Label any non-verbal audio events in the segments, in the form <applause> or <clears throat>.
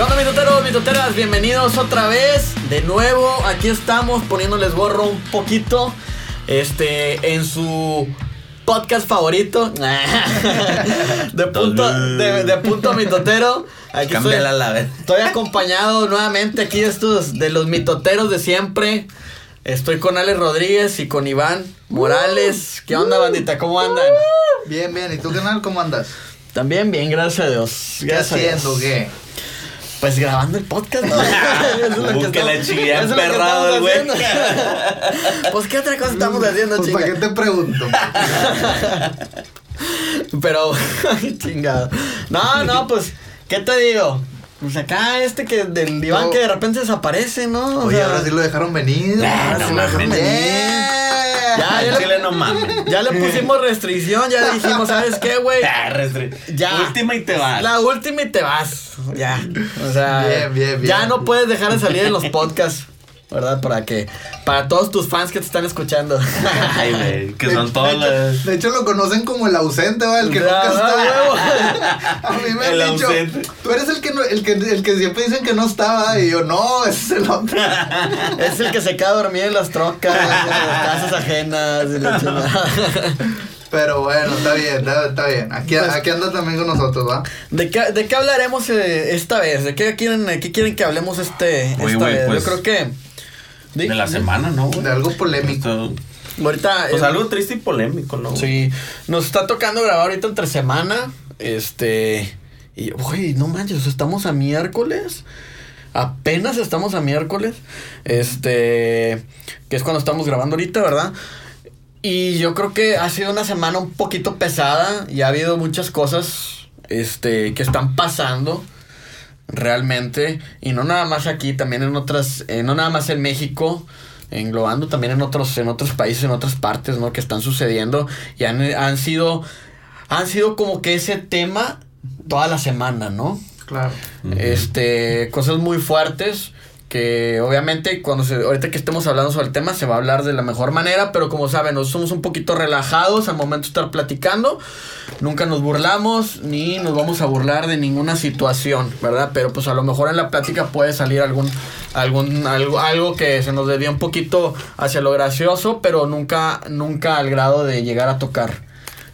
¿Qué onda, mitoteros, mitoteras? Bienvenidos otra vez. De nuevo, aquí estamos poniéndoles gorro un poquito. Este, en su podcast favorito. <laughs> de punto, de, de punto mitotero. Aquí estoy, estoy acompañado nuevamente aquí estos, de los mitoteros de siempre. Estoy con Alex Rodríguez y con Iván Morales. ¿Qué onda, bandita? ¿Cómo andan? Bien, bien. ¿Y tú, canal, cómo andas? También bien, gracias a Dios. ¿Qué Gracias a Dios. haciendo? ¿Qué? Pues grabando el podcast, ¿no? <laughs> Eso es lo que la que emperrado, estamos güey. haciendo. <laughs> Pues, ¿qué otra cosa estamos haciendo, Pues? ¿Para qué te pregunto? <laughs> Pero, chingado. No, no, pues, ¿qué te digo? Pues acá este que del diván No. que de repente desaparece, ¿no? O Oye, sea, ahora sí lo dejaron venir. Ah, Ahora no sí lo dejaron venir. Ya, ya En le- Chile no mames. Ya le pusimos restricción, ya dijimos, ¿sabes qué, güey? Ah, restri- Ya. Última y te vas. La última y te vas. Ya. O sea, Bien, bien, bien. ya no puedes dejar de salir en los podcasts. ¿Verdad? Para que. Para todos tus fans que te están escuchando. <laughs> Ay, güey. Que De- son todos los. de hecho, lo conocen como el ausente, ¿va? El que nunca está. huevo. <laughs> A mí me El han dicho, ausente. tú eres el que, no- el, que, el que siempre dicen que no estaba. Y yo, no, ese es el otro. <laughs> Es el que se queda dormido en las trocas, en las casas ajenas. y la chingada. Pero bueno, está bien, está, está bien. Aquí, Pues- aquí anda también con nosotros, ¿va? ¿De qué, ¿De qué hablaremos eh, esta vez? ¿De qué quieren, qué quieren que hablemos este, Oye, esta vez? pues, Yo creo que. De la semana, ¿no? güey? De algo polémico. Ahorita. Pues eh, algo triste y polémico, ¿no? Sí, nos está tocando grabar ahorita entre semana. Este. Y, uy, no manches, estamos a miércoles. Apenas estamos a miércoles. Este. Que es cuando estamos grabando ahorita, ¿verdad? Y yo creo que ha sido una semana un poquito pesada. Y ha habido muchas cosas. Este. que están pasando. Realmente. Y no nada más aquí, también en otras. eh, no nada más en México englobando también en otros en otros países en otras partes no que están sucediendo y han, han sido han sido como que ese tema toda la semana no Claro. Este cosas muy fuertes que obviamente cuando se, ahorita que estemos hablando sobre el tema se va a hablar de la mejor manera pero como saben nos somos un poquito relajados al momento de estar platicando. Nunca nos burlamos ni nos vamos a burlar de ninguna situación verdad pero pues a lo mejor en la plática puede salir algún algún algo algo que se nos desvía un poquito hacia lo gracioso pero nunca nunca al grado de llegar a tocar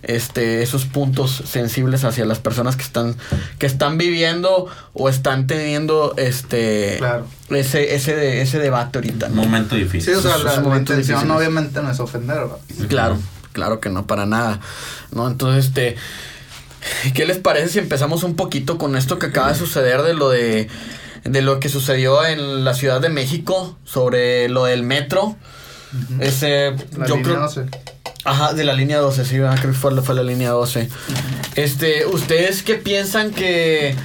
este esos puntos sensibles hacia las personas que están que están viviendo o están teniendo este Claro. ese ese de- ese debate ahorita Un ¿no? momento difícil. Sí, o sea, la, intención difíciles. obviamente no es ofender. Claro, claro que no, para nada. ¿No? Entonces, este. ¿Qué les parece si empezamos un poquito con esto que acaba de suceder de lo de. de lo que sucedió en la Ciudad de México sobre lo del metro? Ese. La yo línea creo. no sé. Ajá, de la línea 12, sí, ¿verdad? creo que fue, fue la línea 12. Este, ¿ustedes qué piensan que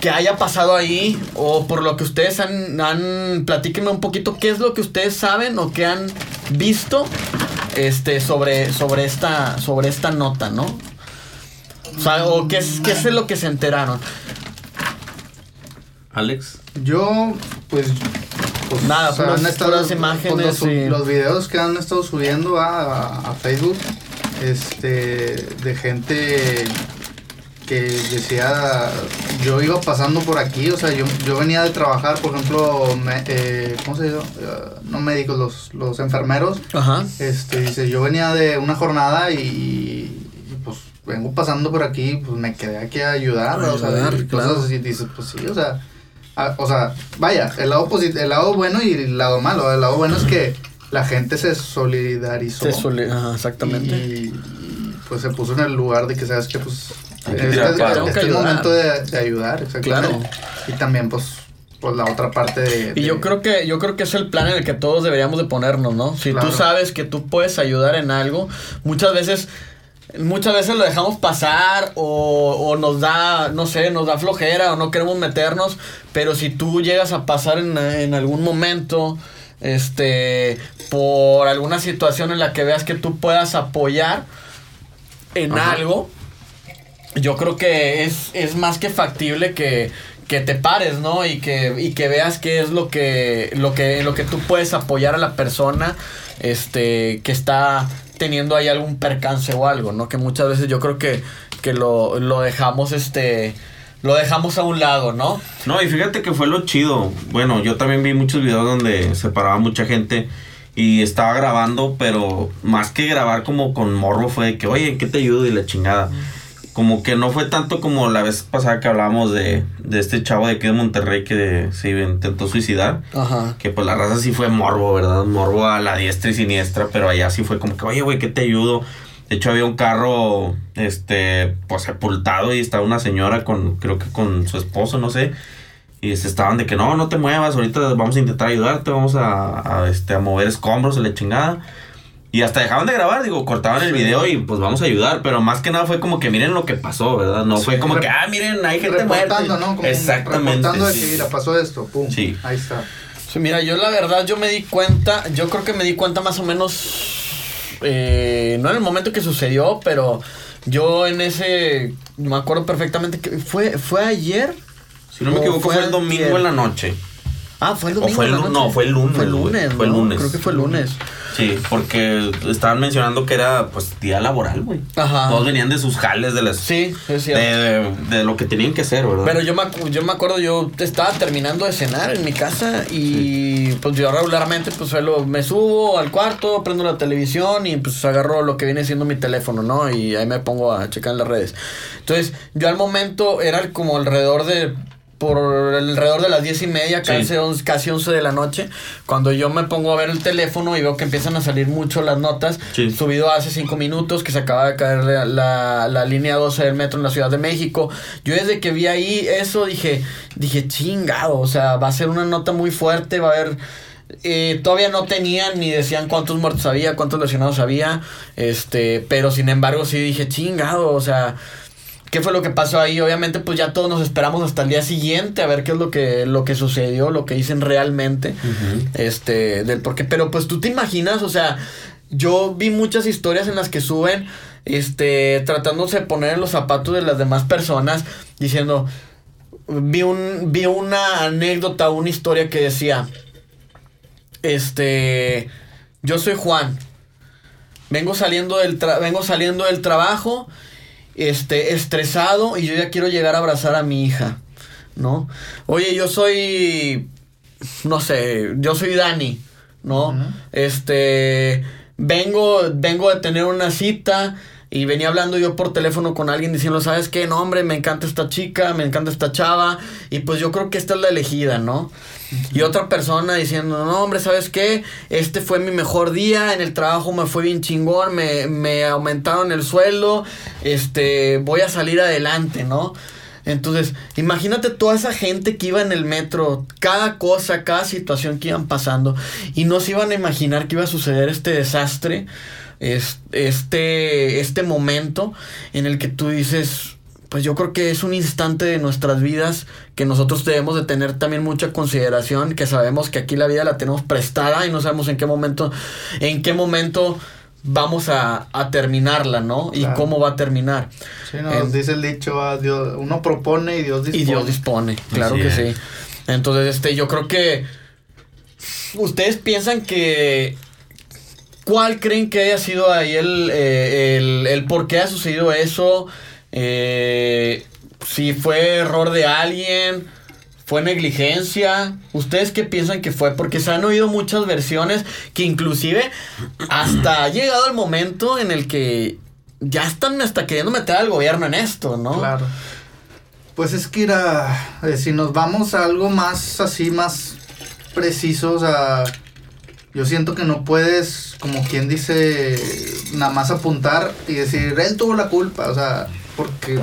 que haya pasado ahí o por lo que ustedes han, han platíquenme un poquito qué es lo que ustedes saben o qué han visto este sobre sobre esta sobre esta nota, ¿no? O sea, o qué es qué es de lo que se enteraron. Alex. Yo, pues. Pues, Nada, puras- puras imágenes pues, los, sub- y- los videos que han estado subiendo a, a- a Facebook, este, de gente que decía, yo iba pasando por aquí, o sea, yo, yo venía de trabajar, por ejemplo, me- eh, ¿cómo se dice? Eh, no médicos, los, los enfermeros, Ajá. este, dice, yo venía de una jornada y, pues vengo pasando por aquí, pues me quedé aquí a ayudar, o sea, Ayudar, y cosas claro. así, dices, pues sí, o sea, a- o sea, vaya, el lado posit- el lado bueno y el lado malo, el lado bueno es que la gente se solidarizó Se ajá, exactamente. y, y, pues se puso en el lugar de que sabes que pues que este, este que es el momento de, de ayudar, exactamente. Claro. Y también pues pues la otra parte de, Y yo creo que yo creo que es el plan en el que todos deberíamos de ponernos, ¿no? Si Claro. tú sabes que tú puedes ayudar en algo, muchas veces muchas veces lo dejamos pasar o, o nos da, no sé, nos da flojera o no queremos meternos, pero si tú llegas a pasar en, en algún momento este por alguna situación en la que veas que tú puedas apoyar en Ajá. algo, yo creo que es, es más que factible que, que te pares, ¿no? Y que, y que veas qué es lo que, lo que, lo que tú puedes apoyar a la persona, este, que está teniendo ahí algún percance o algo, ¿no? Que muchas veces yo creo que, que lo, lo dejamos, este, lo dejamos a un lado, ¿no? No, y fíjate que fue lo chido. Bueno, yo también vi muchos videos donde se paraba mucha gente y estaba grabando, pero más que grabar como con morbo fue de que, oye, ¿en qué te ayudo? Y la chingada. Como que no fue tanto como la vez pasada que hablábamos de, de este chavo de aquí de Monterrey que se intentó suicidar. Ajá. Que pues la raza sí fue morbo, ¿verdad? Morbo a la diestra y siniestra, pero allá sí fue como que, oye, güey, ¿qué te ayudo? De hecho, había un carro, este, pues sepultado y estaba una señora con, creo que con su esposo, no sé. Y se estaban de que no, no te muevas, ahorita vamos a intentar ayudarte, vamos a, a, este, a mover escombros a la chingada. Y hasta dejaban de grabar, digo, cortaban el video y pues vamos a ayudar, pero más que nada fue como que miren lo que pasó, ¿verdad? No fue como que, ah, miren, hay gente muerta. ¿no? Como Exactamente. Reportando de que, sí. mira, pasó esto, pum. Sí. Ahí está. Sí, mira, yo la verdad, yo me di cuenta, yo creo que me di cuenta más o menos, eh, no en el momento que sucedió, pero yo en ese, me acuerdo perfectamente que fue, fue ayer. Si no me ¿O equivoco, fue fue el domingo en la noche. Ah, fue el O domingo. fue el en la lu- noche. no, fue el lunes, Fue el güey. lunes, Fue el ¿no? lunes. Creo que fue el lunes. Sí, porque estaban mencionando que era, pues, día laboral, güey. Ajá. Todos venían de sus jales, de las... Sí, es De, cierto. de, de lo que tenían que hacer, ¿verdad? Pero yo me, yo me acuerdo, yo estaba terminando de cenar en mi casa y pues yo regularmente pues suelo, me subo al cuarto, prendo la televisión y pues agarro lo que viene siendo mi teléfono, ¿no? Y ahí me pongo a checar en las redes. Entonces yo al momento era como alrededor de, por alrededor de las diez y media, Sí. casi, once, casi 11 de la noche, cuando yo me pongo a ver el teléfono y veo que empiezan a salir mucho las notas, Sí. subido hace cinco minutos que se acaba de caer la, la, la línea 12 del metro en la Ciudad de México. Yo desde que vi ahí eso dije, dije, chingado, o sea, va a ser una nota muy fuerte, va a haber... eh, todavía no tenían ni decían cuántos muertos había, cuántos lesionados había, este, pero sin embargo sí dije, chingado, o sea, ¿qué fue lo que pasó ahí? Obviamente pues ya todos nos esperamos hasta el día siguiente a ver qué es lo que, lo que sucedió, lo que dicen realmente este, del por qué. Pero pues tú te imaginas, o sea, yo vi muchas historias en las que suben, este, tratándose de poner en los zapatos de las demás personas, diciendo, vi un, vi una anécdota, una historia que decía, este, yo soy Juan, vengo saliendo del, tra- vengo saliendo del trabajo, este, estresado y yo ya quiero llegar a abrazar a mi hija, ¿no? Oye, yo soy, no sé, yo soy Dani, ¿no? Este, vengo, vengo de tener una cita y venía hablando yo por teléfono con alguien diciendo, ¿sabes qué? No, hombre, me encanta esta chica, me encanta esta chava y pues yo creo que esta es la elegida, ¿no? Y otra persona diciendo, no, hombre, ¿sabes qué? Este fue mi mejor día, en el trabajo me fue bien chingón, me, me aumentaron el sueldo, este, voy a salir adelante, ¿no? Entonces, imagínate toda esa gente que iba en el metro, cada cosa, cada situación que iban pasando, y no se iban a imaginar que iba a suceder este desastre, es- este, este momento en el que tú dices, pues yo creo que es un instante de nuestras vidas que nosotros debemos de tener también mucha consideración, que sabemos que aquí la vida la tenemos prestada y no sabemos en qué momento, en qué momento vamos a, a terminarla, ¿no? Y cómo va a terminar. Sí, nos dice el dicho, ah, Dios, uno propone y Dios dispone. y Dios dispone, claro Así que es. sí. Entonces, este, yo creo que ustedes piensan que ¿cuál creen que haya sido ahí el, eh, el, el por qué ha sucedido eso? Eh, si fue error de alguien, fue negligencia. ¿Ustedes qué piensan que fue? Porque se han oído muchas versiones que inclusive hasta ha llegado el momento en el que ya están hasta queriendo meter al gobierno en esto, ¿no? Claro. Pues es que era, si nos vamos a algo más así, más preciso, o sea, yo siento que no puedes, como quien dice, nada más apuntar y decir, él tuvo la culpa, o sea, porque,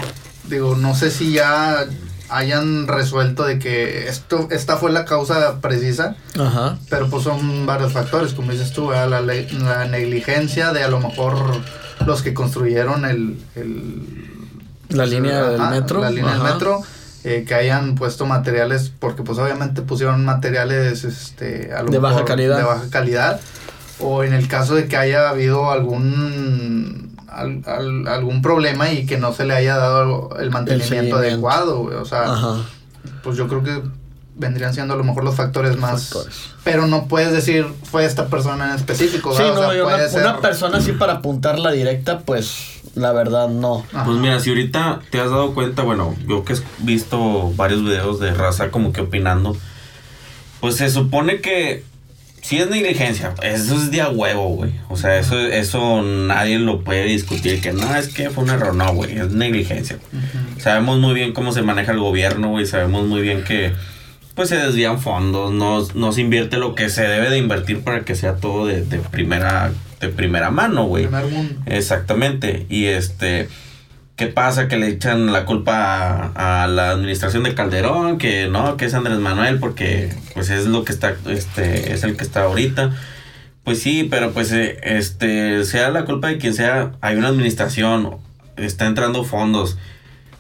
digo, no sé si ya hayan resuelto de que esto, esta fue la causa precisa, Ajá. pero pues son varios factores, como dices tú, la, la negligencia de a lo mejor los que construyeron el, el La línea del Ajá, metro. La línea del metro. Eh, que hayan puesto materiales, porque pues obviamente pusieron materiales este, a lo De baja calidad. de baja calidad. O en el caso de que haya habido algún al- al- algún problema y que no se le haya dado el mantenimiento adecuado, güey, O sea, Ajá. pues yo creo que vendrían siendo a lo mejor los factores más... Factores. Pero no puedes decir fue esta persona en específico. Sí, ¿verdad? O no, sea, una, puede ser- una persona así para apuntar la directa, pues La verdad, no. Ajá. Pues mira, si ahorita te has dado cuenta, bueno, yo que he visto varios videos de raza como que opinando, pues se supone que sí es negligencia, eso es de a huevo, güey. O sea, eso, eso nadie lo puede discutir, que no, es que fue un error, no, güey, es negligencia. Sabemos muy bien cómo se maneja el gobierno, güey, sabemos muy bien que pues se desvían fondos, no, no se invierte lo que se debe de invertir para que sea todo de, de primera, de primera mano, güey. Primer mundo. Exactamente. Y este, ¿qué pasa? Que le echan la culpa a, a la administración de Calderón, que no, que es Andrés Manuel, porque pues es lo que está, este, es el que está ahorita. Pues sí, pero pues eh, este, sea la culpa de quien sea, hay una administración, está entrando fondos.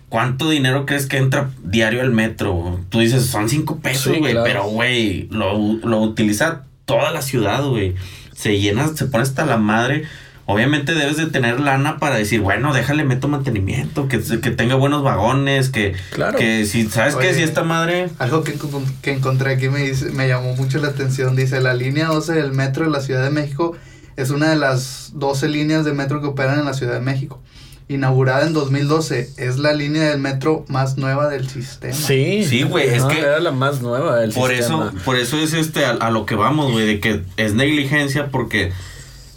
¿Cuánto dinero crees que entra diario al metro? Tú dices, son cinco pesos, Sí, güey, claro. pero güey, lo, lo utiliza toda la ciudad, güey. Se llena, se pone hasta la madre. Obviamente debes de tener lana para decir, bueno, déjale, meto mantenimiento, que, que tenga buenos vagones, que, Claro. que si, ¿sabes qué? Oye. Si esta madre... Algo que, que encontré aquí me, dice- me llamó mucho la atención. Dice, la línea 12 del metro de la Ciudad de México es una de las 12 líneas de metro que operan en la Ciudad de México. Inaugurada en 2012, es la línea del metro más nueva del sistema. Sí. Sí, güey, es que- Era la más nueva del Por sistema. eso, por eso es este a, a lo que vamos, güey, de que es negligencia porque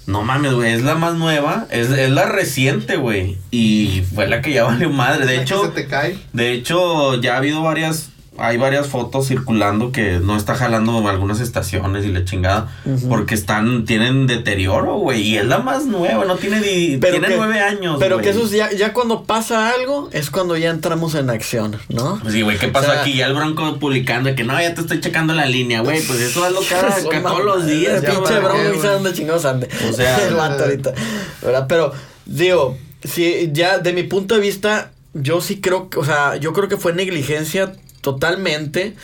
no mames, güey, es la más nueva, es, es la reciente, güey, y fue la que ya valió madre. De ¿Es la que hecho, se te cae. de hecho ya ha habido varias hay varias fotos circulando que no está jalando algunas estaciones y la chingada porque están tienen deterioro, güey, y es la más nueva, no tiene Pero tiene que- nueve años, Pero que eso es ya, ya cuando pasa algo, es cuando ya entramos en acción, ¿no? Pues sí, güey, ¿qué pasó O sea, aquí? Ya el bronco publicando que no, ya te estoy checando la línea, güey. Pues eso es lo que <laughs> acá todos los días, Pinche bronco, y dónde chingados ande. O sea, <laughs> el vato ahorita. ¿verdad? Pero, digo, si ya de mi punto de vista, yo sí creo que, o sea, yo creo que fue negligencia totalmente.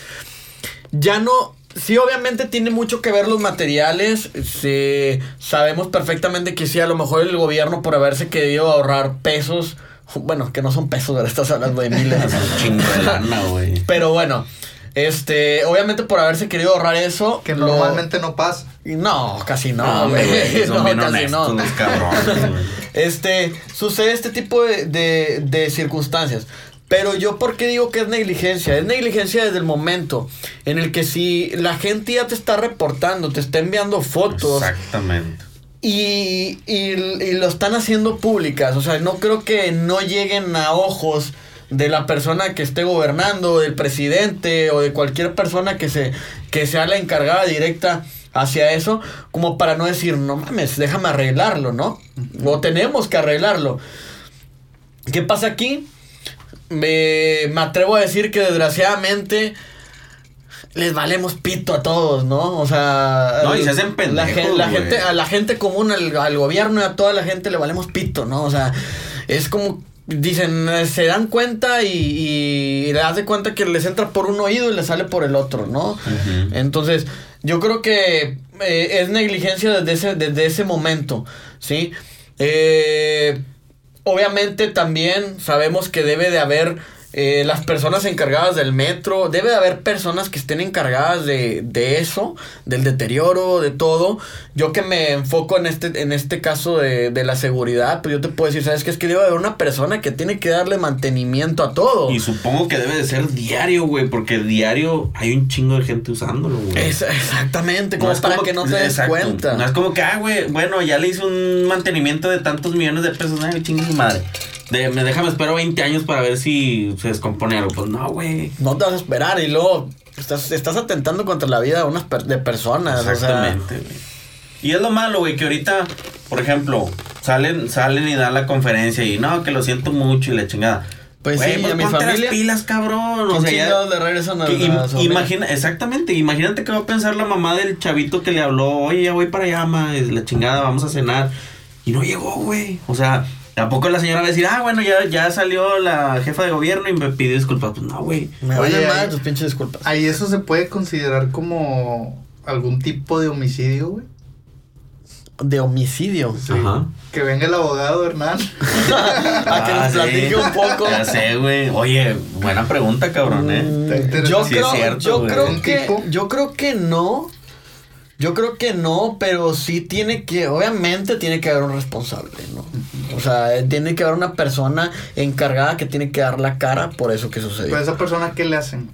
Ya no. Sí, obviamente tiene mucho que ver los materiales. Sí, sabemos perfectamente que sí, a lo mejor el gobierno por haberse querido ahorrar pesos. Bueno, que no son pesos, ¿verdad? Estás hablando de miles. Es <laughs> un chingo de lana, güey. Pero bueno, este, obviamente por haberse querido ahorrar eso. Que lo- normalmente no pasa. No, casi no, No, güey. <laughs> No, bien casi no. los cabrones. Este, sucede este tipo de, de, de circunstancias. Pero yo, ¿por qué digo que es negligencia? Es negligencia desde el momento en el que si la gente ya te está reportando, te está enviando fotos Exactamente. y, y, y lo están haciendo públicas. O sea, no creo que no lleguen a ojos de la persona que esté gobernando, del presidente o de cualquier persona que, se, que sea la encargada directa hacia eso, como para no decir, no mames, déjame arreglarlo, ¿no? O tenemos que arreglarlo. ¿Qué pasa aquí? Me, me atrevo a decir que desgraciadamente les valemos pito a todos, ¿no? O sea, No, y se hacen la, gen- pendejos, la gente, a la gente común, al, al gobierno y a toda la gente le valemos pito, ¿no? O sea, es como dicen, eh, se dan cuenta y, y le das de cuenta que les entra por un oído y les sale por el otro, ¿no? Entonces, yo creo que eh, es negligencia desde ese, desde ese momento, ¿sí? Eh, obviamente también sabemos que debe de haber eh, las personas encargadas del metro, debe de haber personas que estén encargadas de, de eso, del deterioro, de todo. Yo que me enfoco en este, en este caso de, de la seguridad, pues yo te puedo decir, ¿sabes qué? Es que debe haber una persona que tiene que darle mantenimiento a todo. Y supongo que debe de ser diario, güey, porque diario hay un chingo de gente usándolo, güey. Es- exactamente, como es para como que no te des exacto. cuenta. No es como que, ah, güey, bueno, ya le hice un mantenimiento de tantos millones de chingue su madre. De, me déjame espero 20 años para ver si se descompone algo. Pues no, güey. No te vas a esperar y luego estás, estás atentando contra la vida de unas per- de personas. o sea, Exactamente, güey. Y es lo malo, güey, que ahorita, por ejemplo, salen, salen y dan la conferencia y no, que lo siento mucho y la chingada. Pues sí, a mi familia- las pilas, cabrón. O ¿quién sea, ya- regresan a que im- imagina, exactamente, imagínate que va a pensar la mamá del chavito que le habló, oye, ya voy para allá, ma, es la chingada, vamos a cenar. Y no llegó, güey. O sea, tampoco la señora va a decir, ah, bueno, ya, ya salió la jefa de gobierno y me pidió disculpas. Pues no, güey. Me ahí- mal tus pinches disculpas. Ahí eso se puede considerar como algún tipo de homicidio, güey. De homicidio. Sí. Ajá. Que venga el abogado Hernán. <laughs> A que nos Ah, sí. platique un poco. Ya sé, güey. Oye, buena pregunta, cabrón, eh. Mm, yo Sí, es creo, cierto, yo creo que, yo creo que no. Yo creo que no, pero sí tiene que, obviamente tiene que haber un responsable, ¿no? O sea, tiene que haber una persona encargada que tiene que dar la cara por eso que sucedió. Pero a esa persona, ¿qué le hacen?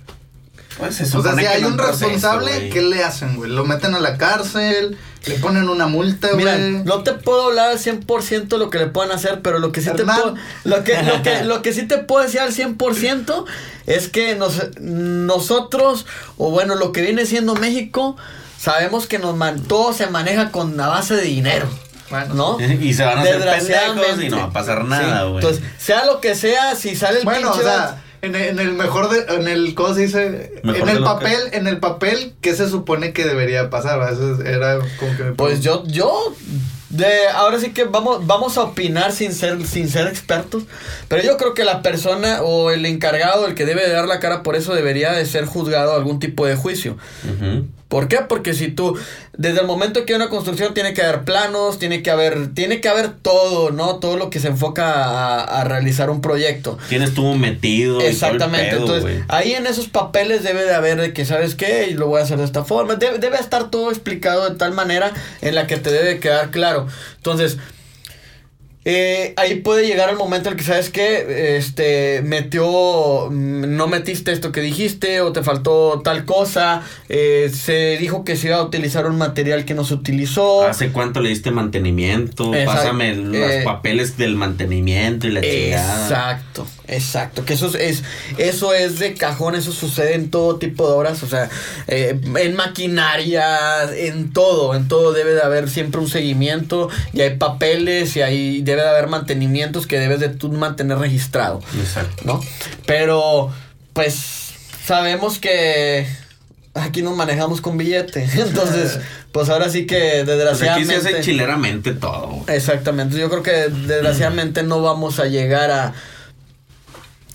Pues se O sea, si hay un proceso, responsable. ¿qué le hacen, güey? ¿Lo meten a la cárcel? ¿Le ponen una multa, Mira, güey? no te puedo hablar al 100% de lo que le puedan hacer, pero lo que sí te puedo, lo que, lo que, lo que sí te puedo decir al 100% es que nos, nosotros, o bueno, lo que viene siendo México, sabemos que nos man- todo se maneja con la base de dinero. Bueno. ¿No? <laughs> Y se van a hacer pendejos y no va a pasar Sí, nada, güey. Entonces, sea lo que sea, si sale el Bueno, o pinche sea, en el, en el mejor de, en el, ¿cómo se dice? Mejor en el papel, en el papel, ¿qué se supone que debería pasar? Eso era como que me Pues yo, yo, de, ahora sí que vamos, vamos a opinar sin ser, sin ser expertos, pero yo creo que la persona o el encargado, el que debe de dar la cara por eso, debería de ser juzgado a algún tipo de juicio. Ujú. ¿Por qué? Porque si tú, desde el momento que hay una construcción, tiene que haber planos, tiene que haber, tiene que haber todo, ¿no? Todo lo que se enfoca a, a realizar un proyecto. ¿Quién estuvo metido? y todo el Exactamente, pedo, entonces ahí en esos papeles debe de haber de que, ¿sabes qué? Y lo voy a hacer de esta forma. Debe, debe estar todo explicado de tal manera en la que te debe quedar claro. Entonces, eh, ahí puede llegar el momento en el que, ¿sabes qué? Este, metió, mm, no metiste esto que dijiste o te faltó tal cosa. eh, se dijo que se iba a utilizar un material que no se utilizó. ¿Hace cuánto le diste mantenimiento? Exacto. Pásame los Eh, papeles del mantenimiento y la chingada. Exacto, exacto. Que eso es, es- eso es de cajón, eso sucede en todo tipo de obras, o sea, eh, en maquinaria, en todo, en todo debe de haber siempre un seguimiento y hay papeles y ahí debe de haber mantenimientos que debes de tú mantener registrado, Exacto. ¿no? Pero, pues, sabemos que aquí nos manejamos con billete, <laughs> entonces, pues ahora sí que Pues aquí se desgraciadamente... hace chileramente todo. Exactamente, yo creo que desgraciadamente no vamos a llegar a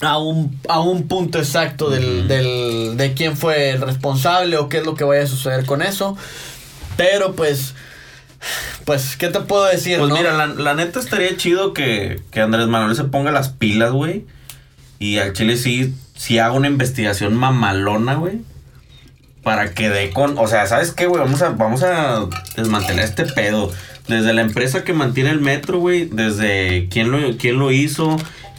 a un, a un punto exacto del, del, de quién fue el responsable o qué es lo que vaya a suceder con eso. Pero pues, pues, ¿qué te puedo decir? Pues no? mira, la, la neta estaría chido que, que Andrés Manuel se ponga las pilas, güey. Y al Chile sí, sí haga una investigación mamalona, güey. Para que dé con. O sea, ¿sabes qué, güey? Vamos a, vamos a desmantelar este pedo. Desde la empresa que mantiene el metro, güey. Desde quién lo, quién lo hizo,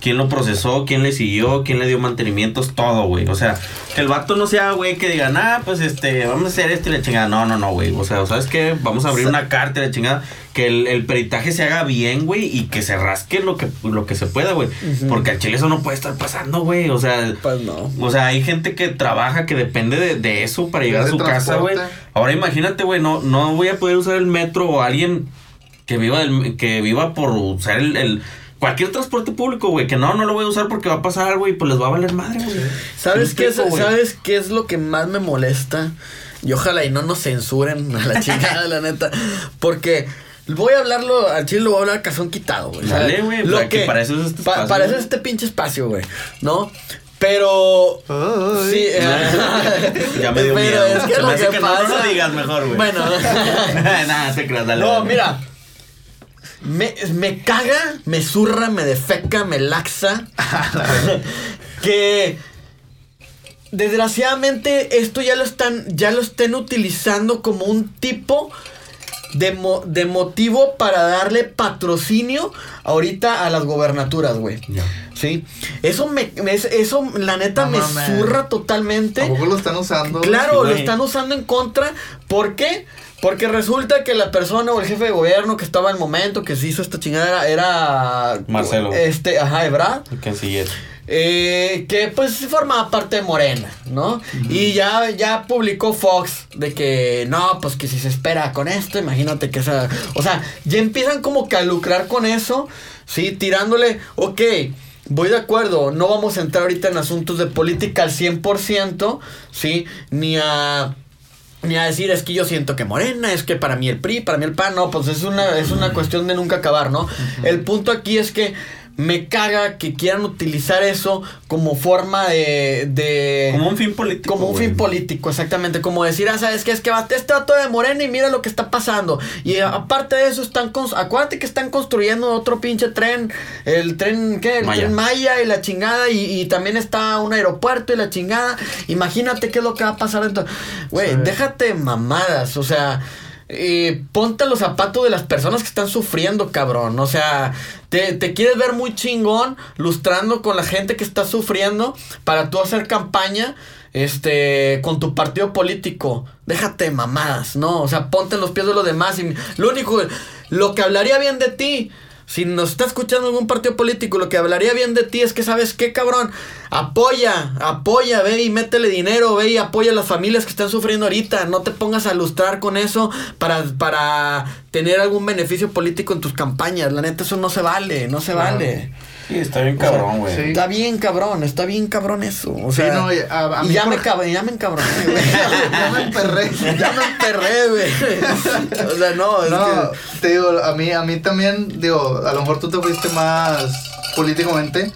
quién lo procesó, quién le siguió, quién le dio mantenimientos, todo, güey. O sea, que el vato no sea, güey, que diga, ah, pues este, vamos a hacer esto y la chingada. No, no, no, güey. O sea, ¿sabes qué? Vamos a abrir una carta y la chingada. Que el, el peritaje se haga bien, güey, y que se rasque lo que, lo que se pueda, güey. Porque al chile eso no puede estar pasando, güey. O sea, Pues no. o sea, hay gente que trabaja, que depende de, de eso para llegar a su casa, güey. transporte. Ahora imagínate, güey, no, no voy a poder usar el metro o alguien que viva, del- que viva por usar el, el- cualquier transporte público, güey, que no, no lo voy a usar porque va a pasar algo y pues les va a valer madre, güey. ¿Sabes ¿Sí qué, es? ¿Sabes qué es lo que más me molesta? Y ojalá y no nos censuren a la <laughs> chingada, la neta. Porque voy a hablarlo, al chile lo voy a hablar a cazón quitado, güey. Dale, güey, Lo para que- para eso es este pa- espacio, para eso es este pinche espacio, güey. ¿No? Pero. Ay. Sí, eh, <laughs> ya me dio pero miedo. es que Se lo me hace que que no, lo digas mejor, güey. Bueno. <laughs> Nada, te creas, dale. No, dale. mira. Me, me caga, me zurra, me defeca, me laxa. <laughs> que desgraciadamente esto ya lo están, ya lo estén utilizando como un tipo de, mo- de motivo para darle patrocinio ahorita a las gobernaturas, güey. ¿Sí? Eso me, me- eso la neta No me zurra totalmente. Lo están usando. Claro, Sí, lo están usando en contra. ¿Por qué? Porque resulta que la persona o el jefe de gobierno que estaba al momento que se hizo esta chingada era, era Marcelo. Este, ajá, Ebrard. El canciller. eh, que pues formaba parte de Morena, ¿no? Y ya, ya publicó Fox de que no, pues que si se espera con esto, imagínate que esa. O sea, ya empiezan como que a lucrar con eso, ¿sí? Tirándole, ok. Voy de acuerdo, no vamos a entrar ahorita en asuntos de política al 100%, ¿sí? Ni a ni a decir es que yo siento que Morena, es que para mí el PRI, para mí el PAN, no, pues es una, es una cuestión de nunca acabar, ¿no? El punto aquí es que me caga que quieran utilizar eso como forma de. de Como un fin político. como un güey. fin político, exactamente. Como decir, ah, ¿sabes qué? Es que va- este vato de Morena y mira lo que está pasando. Y aparte de eso, están. Acuérdate que están construyendo otro pinche tren. El tren, ¿qué? El Maya. tren Maya y la chingada. Y, y también está un aeropuerto y la chingada. Imagínate qué es lo que va a pasar dentro. Güey, déjate mamadas. O sea. Eh, ponte los zapatos de las personas que están sufriendo, cabrón. O sea, te, te quieres ver muy chingón, lustrando con la gente que está sufriendo para tú hacer campaña este con tu partido político. Déjate mamadas, ¿no? O sea, ponte en los pies de los demás. Y lo único, lo que hablaría bien de ti. Si nos está escuchando algún partido político, lo que hablaría bien de ti es que, ¿sabes qué, cabrón? Apoya, apoya, ve y métele dinero, ve y apoya a las familias que están sufriendo ahorita. No te pongas a lustrar con eso para, para tener algún beneficio político en tus campañas. La neta, eso no se vale, no se Claro. vale. Sí, está bien cabrón, güey. sí. Está bien cabrón, está bien cabrón eso. O Sí, sea, no, y a- a y ya, por- me cab- ya me encabroné, <laughs> güey. ya me emperré. ya me emperré, güey. O sea, no, es No, que... te digo, a mí, a mí también, digo, a lo mejor tú te fuiste más políticamente.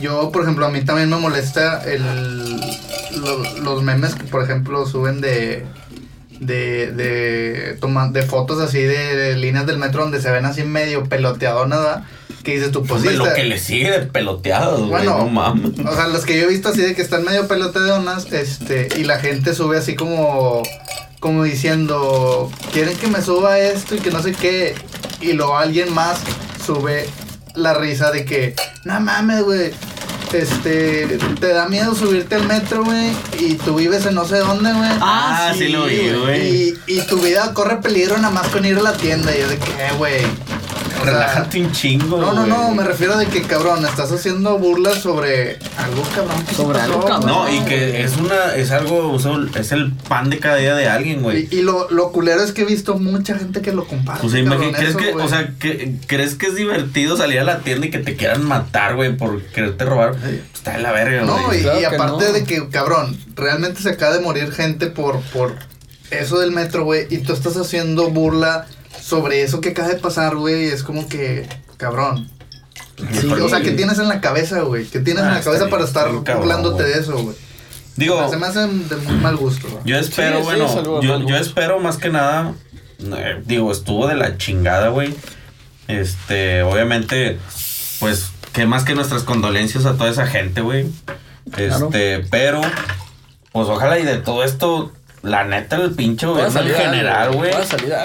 Yo, por ejemplo, a mí también me molesta el, lo- los memes que, por ejemplo, suben de de de toma- de fotos así de, de líneas del metro donde se ven así medio peloteadonas, ¿verdad? Que dices tú, pues lo que le sigue de peloteados, güey. Bueno, no mames. o sea, las que yo he visto así de que están medio peloteadonas, este, y la gente sube así como, como diciendo, quieren que me suba esto y que no sé qué, y luego alguien más sube la risa de que, no mames, güey, este, te da miedo subirte al metro, güey, y tú vives en no sé dónde, güey. Ah, sí lo vi, güey. Y, y tu vida corre peligro nada más con ir a la tienda, y yo de que, güey. Relájate un chingo, no, no, no, me refiero de que cabrón, estás haciendo burlas sobre algo cabrón Sobre algo cabrón. No, y que es una, es algo, o sea, es el pan de cada día de alguien, güey. Y, y lo, lo culero es que he visto mucha gente que lo comparte. O sea, cabrón, ¿crees eso, que, o sea, que, ¿crees que es divertido salir a la tienda y que te quieran matar, güey, por quererte robar? Pues está de la verga, No, y, claro y que aparte no. de que, cabrón, realmente se acaba de morir gente por, por eso del metro, güey, y tú estás haciendo burla sobre eso que acaba de pasar, güey, es como que, cabrón. Sí, o sea, ¿qué tienes en la cabeza, güey? ¿Qué tienes Ah, en la está cabeza para estar cabrón, burlándote de eso, güey? Digo, Se me hacen de muy mal gusto, güey. Yo espero, Sí, bueno, yo, mal yo gusto. espero más que nada, eh, digo, estuvo de la chingada, güey. Este, obviamente, pues, que más que nuestras condolencias a toda esa gente, güey. Este, pero, pues ojalá y de todo esto, la neta, el pinche gobierno en general, güey,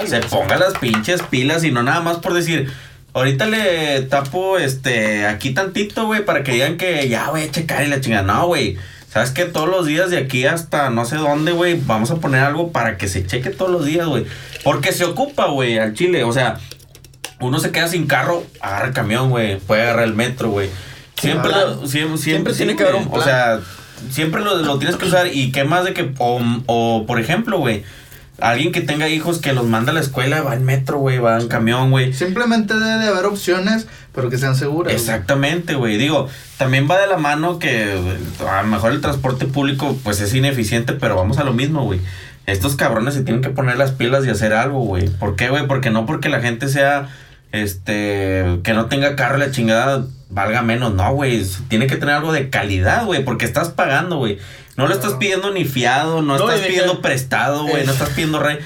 se ponga las pinches pilas y no nada más por decir, ahorita le tapo, este, aquí tantito, güey, para que digan que ya voy a checar y la chingada. No, güey. ¿Sabes que Todos los días de aquí hasta no sé dónde, güey, vamos a poner algo para que se cheque todos los días, güey. Porque se ocupa, güey, al chile. O sea, uno se queda sin carro, agarra el camión, güey, puede agarrar el metro, güey. Siempre, siempre, Siempre tiene que haber un O plan. sea, siempre lo, lo tienes que usar. Y qué más de que, o, o, por ejemplo, güey, alguien que tenga hijos que los manda a la escuela, va en metro, güey, va en camión, güey. Simplemente debe de haber opciones, pero que sean seguras. Exactamente, güey. Digo, también va de la mano que a lo mejor el transporte público pues es ineficiente, pero vamos a lo mismo, güey. Estos cabrones se tienen que poner las pilas y hacer algo, güey. ¿Por qué, güey? Porque no porque la gente sea, este, que no tenga carro la chingada valga menos, no, güey. Tiene que tener algo de calidad, güey, porque estás pagando, güey. No lo estás pidiendo ni fiado, no, estás pidiendo que- prestado, güey, no Es- estás pidiendo rey.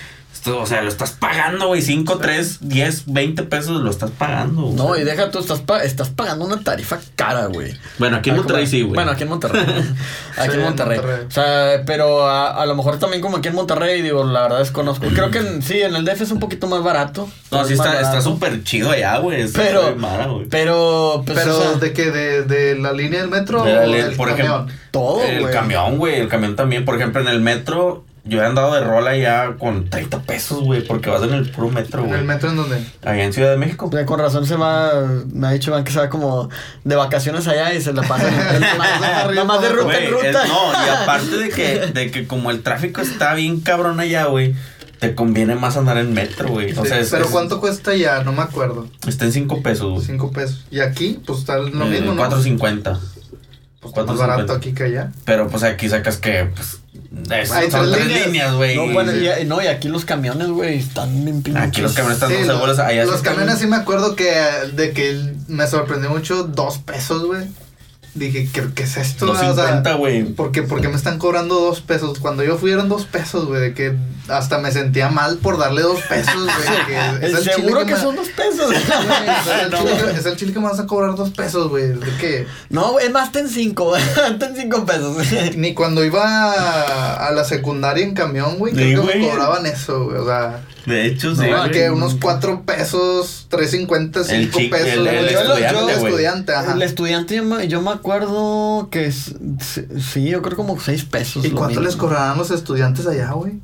Esto, o sea, lo estás pagando, güey, 5, 3, 10, 20 pesos lo estás pagando. güey. No, y deja tú, estás, pa- estás pagando una tarifa cara, güey. Bueno, aquí en Monterrey sí, güey. Bueno, aquí en Monterrey. <laughs> aquí Sí, en en Monterrey. O sea, pero a, a lo mejor también como aquí en Monterrey, digo, la verdad desconozco. Creo que en- sí, en el DF es un poquito más barato. No, Es sí está está súper chido allá, güey. Está Pero, güey. pero, pues, Pero o sea, de que de, de la línea del metro De la o ley, del por camión. ejemplo, todo, el güey. camión, güey. El camión también. Por ejemplo, en el metro, yo he andado de rola ya con 30 pesos, güey. Porque vas en el puro metro, En güey. el metro en donde. Allá en Ciudad de México. Con razón se va, me ha dicho Iván que se va como de vacaciones allá y se la pasa nada más, nada más de ruta en es- ruta. no, y aparte de que, de que como el tráfico está bien cabrón allá, güey. Te conviene más andar en metro, güey. O Sí, sea, es- pero es- ¿cuánto cuesta ya? No me acuerdo. Está en 5 pesos, güey. Cinco pesos. Y aquí, pues está lo Eh, mismo, ¿no? 4.50. Pues está más barato aquí que allá. Pero pues aquí sacas que, pues, Es- Hay son tres tres líneas. güey. No, bueno, y, no, y aquí los camiones, güey, están bien pinches. Aquí los camiones están Sí, seguros. Allá los camiones sí me acuerdo que de que me sorprendió mucho dos pesos, güey. Dije, ¿qué, qué es esto? Dos O sea, cincuenta, güey. ¿por qué, por qué me están cobrando dos pesos? Cuando yo fui eran dos pesos, güey. De que hasta me sentía mal por darle dos pesos, güey. <laughs> es el chile Seguro que me- son dos pesos. Es, el <laughs> No, chile, que- es el chile que me vas a cobrar dos pesos, güey. De que No, güey, es más, ten cinco, <laughs> ten cinco pesos. ni cuando iba a, a la secundaria en camión, güey, creo que me cobraban eso, güey. O sea, De hecho, sí. no, güey. que unos cuatro pesos, tres cincuenta, El cinco chic- pesos. el- el güey. Yo estudiante, yo- güey. estudiante, ajá. El estudiante, yo me, yo me acuerdo que es- sí, yo creo como seis pesos. ¿Y cuánto mínimo. les cobrarán los estudiantes allá, güey?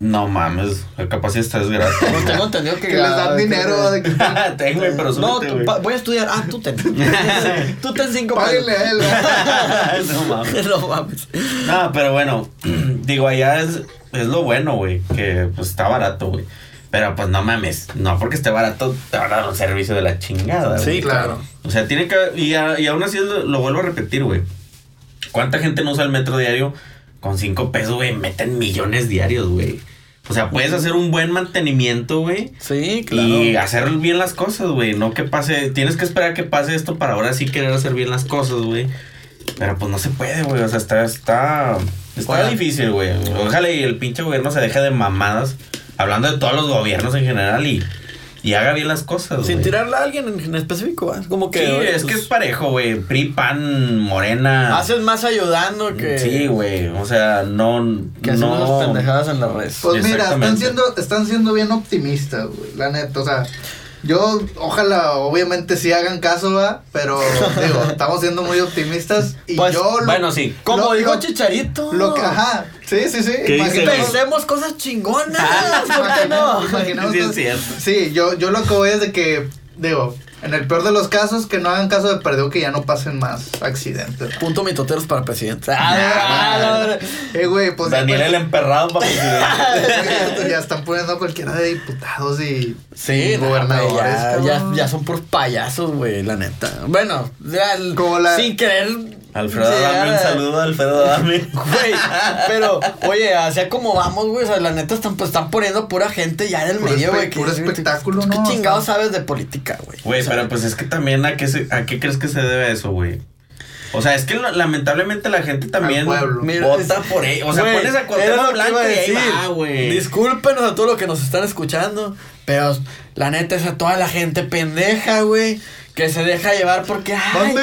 No mames, capaz si estás gratis. No tengo entendido que, Que les dan dinero de que <laughs> Ten, güey, pero No, tú, voy a estudiar. Ah, tú ten. <laughs> tú ten cinco Páguenle a él. güey. <laughs> no mames. no mames. No, pero bueno, <clears throat> digo, allá es, es lo bueno, güey, que pues está barato, güey. Pero pues no mames, no porque esté barato, te van a dar un servicio de la chingada, güey. Sí, claro. O sea, tiene que. Y, a- y aún así lo, lo vuelvo a repetir, güey. ¿Cuánta gente no usa el metro diario? Con cinco pesos, güey, meten millones diarios, güey. O sea, puedes hacer un buen mantenimiento, güey. Sí, claro. Y hacer bien las cosas, güey. No que pase. Tienes que esperar a que pase esto para ahora sí querer hacer bien las cosas, güey. Pero pues no se puede, güey. O sea, está. Está, está difícil, güey. Ojalá y el pinche gobierno se deje de mamadas. Hablando de todos los gobiernos en general y. Y haga bien las cosas, Sin güey. tirarle a alguien en, en específico, ¿eh? Es como que. Sí, oye, es pues, que es parejo, güey. PRI, PAN, Morena. Haces más ayudando que. Sí, güey. O sea, no. Que no. las pendejadas en las redes. Pues mira, están siendo, están siendo bien optimistas, güey, la neta, o sea, yo, ojalá, obviamente sí hagan caso, va, pero, digo, <laughs> estamos siendo muy optimistas y Pues, yo... lo- Bueno, sí. Como lo- dijo lo- Chicharito. Lo que, ajá, sí, sí, sí. Pensemos cosas chingonas. ¿Por qué no? Imaginemos Sí, es cierto. Sí, yo, yo lo que voy es de que, digo, en el peor de los casos, que no hagan caso de perdido, que ya no pasen más accidentes. ¿no? Punto mitoteros para presidente. Ah, no, no. Eh, güey, pues... Daniel el emperrado para presidente. <laughs> ya están poniendo a cualquiera de diputados y Sí, gobernadores. ya, ya, ya son por payasos, güey, la neta. Bueno, ya, Como la- sin querer. Alfredo, dame un a- saludo, Alfredo, dame. <laughs> Güey, pero, oye, hacia como vamos, güey, o sea, la neta están, pues, están poniendo pura gente ya en el Puro medio, espe- güey. que- puro espectáculo, ¿Qué ¿no? chingados sabes de política, güey? Güey, O sea, pero pues es que también a qué, se- a qué crees que se debe eso, güey. O sea, es que lo- lamentablemente la gente también. Mira, vota es- por él. O sea, Güey, pones a Cuauhtémoc lo Blanco a y ahí va, güey. Discúlpenos a todos los que nos están escuchando, pero la neta es a toda la gente pendeja, güey, que se deja llevar porque, ay,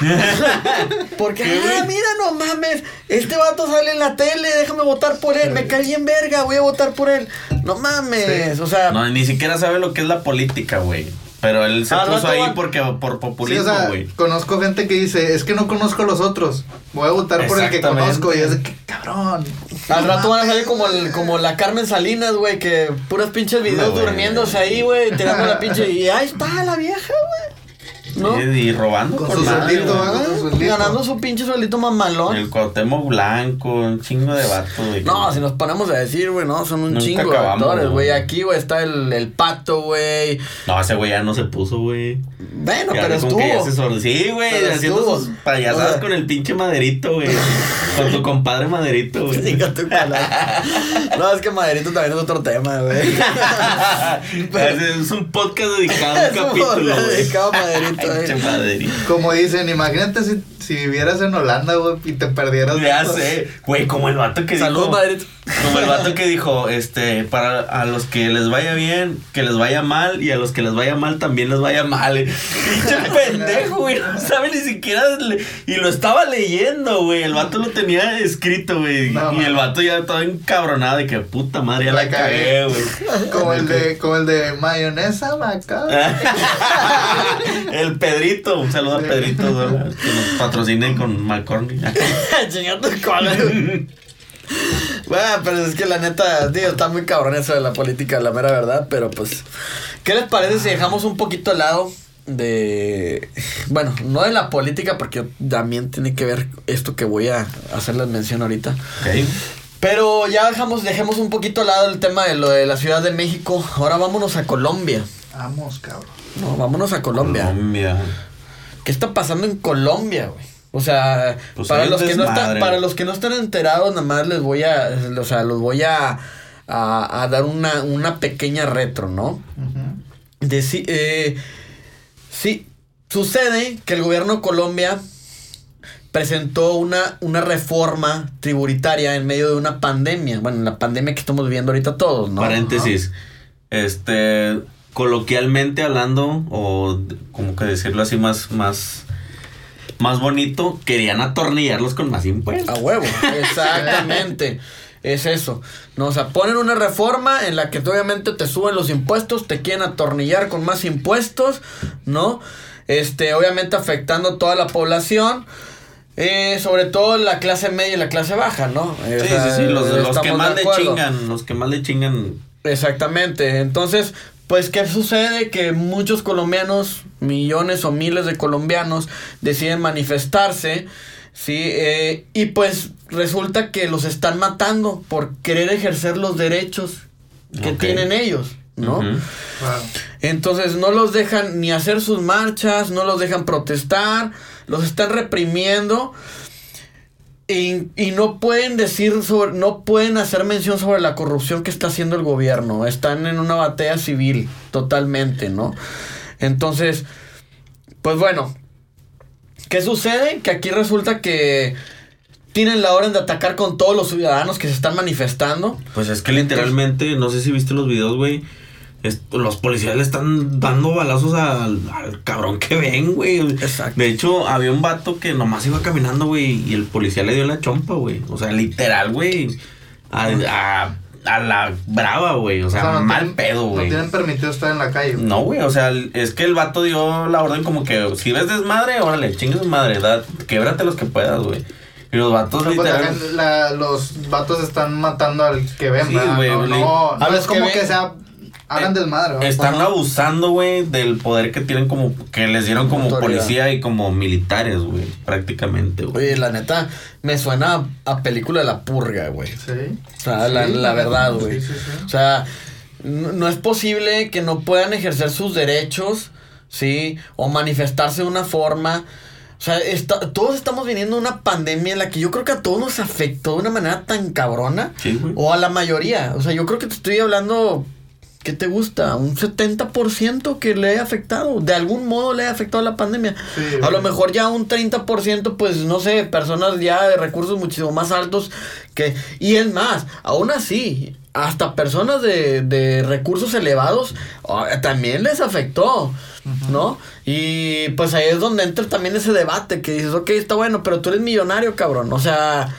<laughs> porque, ¿Qué, ah, mira, no mames, este vato sale en la tele, déjame votar por él, me cae bien verga, voy a votar por él. No mames, Sí. o sea, No, ni siquiera sabe lo que es la política, güey. Pero él se Al puso ahí van- porque por Sí, o populismo, sea, güey. conozco gente que dice, es que no conozco a los otros, voy a votar por el que conozco y es de que, cabrón. al no rato van a salir como, el, como la Carmen Salinas, güey, que puras pinches videos No, durmiéndose ahí, güey, tirando la pinche, y ahí está la vieja, güey. ¿No? Y, y robando Con por su madre, sueldito, güey. ¿verdad? con su sueldito. ganando su pinche suelito mamalón. El Cuauhtémoc Blanco, un chingo de vatos, güey. No, si nos ponemos a decir, güey, no, son un Nunca chingo de acabamos, actores, güey. güey. Aquí, güey, está el, el pato, güey. No, ese güey ya no se puso, güey. Bueno, Ya pero como estuvo. que ya se sor- Sí, güey, Pero haciendo estuvo. sus payasadas O sea- con el pinche maderito, güey. con tu compadre maderito, güey. Chinga tu cola. No, es que Maderito también es otro tema, güey. <laughs> es un podcast dedicado a un <laughs> Es un capítulo, podcast güey. dedicado a Maderito, Como dicen, imagínate si, si vivieras en Holanda, güey, y te perdieras. de Ya sé, güey, como el vato que Salud, dijo. Maderito. Como el vato que dijo, este, para a los que les vaya bien, que les vaya mal, y a los que les vaya mal también les vaya mal. eh. <laughs> Pinche <laughs> pendejo, güey, no sabe ni siquiera. le- y lo estaba leyendo, güey. El vato lo tenía escrito, güey. No, y el vato ya todo encabronado de que puta madre, ya la, La cagué, cagué. güey. Como el de, como el de mayonesa, maca. <laughs> el Pedrito, un saludo a Pedrito, que nos patrocinen con McCormick. Chinga tu cola. Bueno, pero es que la neta, tío, está muy cabrón eso de la política, la mera verdad, pero pues, ¿qué les parece si dejamos un poquito al lado de, bueno, no de la política, porque también tiene que ver esto que voy a hacerles mención ahorita, Ok. pero ya dejamos, dejemos un poquito al lado el tema de lo de la Ciudad de México, ahora vámonos a Colombia, Vamos, cabrón. no, vámonos a Colombia, Colombia. ¿qué está pasando en Colombia, güey? O sea, Pues para los que no están, para los que no están enterados, nada más les voy a, o sea, los voy a, a, a dar una, una pequeña retro, ¿no? Deci- eh, sí, sucede que el gobierno de Colombia presentó una, una reforma tributaria en medio de una pandemia. Bueno, la pandemia que estamos viviendo ahorita todos, ¿no? Paréntesis. Este, coloquialmente hablando, o como que decirlo así más, más, más bonito, querían atornillarlos con más A impuestos. huevo, exactamente. Es eso. No, o sea, ponen una reforma en la que obviamente te suben los impuestos, te quieren atornillar con más impuestos, ¿no? Este, obviamente afectando a toda la población. eh, sobre todo la clase media y la clase baja, ¿no? Eh, o Sí, sea, sí, sí, los, los que más le chingan, los que más le chingan. Exactamente. Entonces, pues, ¿qué sucede? Que muchos colombianos, millones o miles de colombianos, deciden manifestarse, ¿sí? Eh, y pues resulta que los están matando por querer ejercer los derechos que tienen ellos, ¿no? Entonces no los dejan ni hacer sus marchas, no los dejan protestar, los están reprimiendo y, no pueden decir sobre, no pueden hacer mención sobre la corrupción que está haciendo el gobierno. Están en una batalla civil totalmente, ¿no? Entonces, pues bueno, ¿qué sucede? Que aquí resulta que tienen la orden de atacar con todos los ciudadanos que se están manifestando. Pues es que literalmente, no sé si viste los videos, güey. Los policías le están dando balazos al, al cabrón que ven, güey. Exacto. De hecho, había un vato que nomás iba caminando, güey, y el policía le dio la chompa, güey. O sea, literal, güey. A, a- a la brava, güey. O sea, O sea, no mal tienen- pedo, No güey. tienen permitido estar en la calle. güey. No, güey, o sea, es que el vato dio la orden como que si ves desmadre, órale, chingue su madre, da, québrate los que puedas, güey. Y los vatos No, pues, la la- los vatos están matando al que ven, Sí, güey, no, no, no los es como que sea hagan Eh, desmadre. Están abusando, güey, del poder que tienen como, que les dieron como Autoridad. policía y como militares, güey, prácticamente, güey. Oye, la neta, me suena a, película de la purga, güey. Sí. O sea, la, Sí, la verdad, güey. Sí, sí, sí. O sea, no, no es posible que no puedan ejercer sus derechos, ¿sí? O manifestarse de una forma. O sea, está- todos estamos viniendo de una pandemia en la que yo creo que a todos nos afectó de una manera tan cabrona. Sí, güey. O a la mayoría. O sea, yo creo que te estoy hablando. ¿Qué te gusta? Un 70% que le haya afectado. De algún modo le haya afectado la pandemia. Sí, a lo mejor ya un 30%, pues no sé, personas ya de recursos muchísimo más altos que... Y es más, aún así, hasta personas de, de recursos elevados ah, también les afectó, ¿no? Y pues ahí es donde entra también ese debate que dices, ok, está bueno, pero tú eres millonario, cabrón. O sea,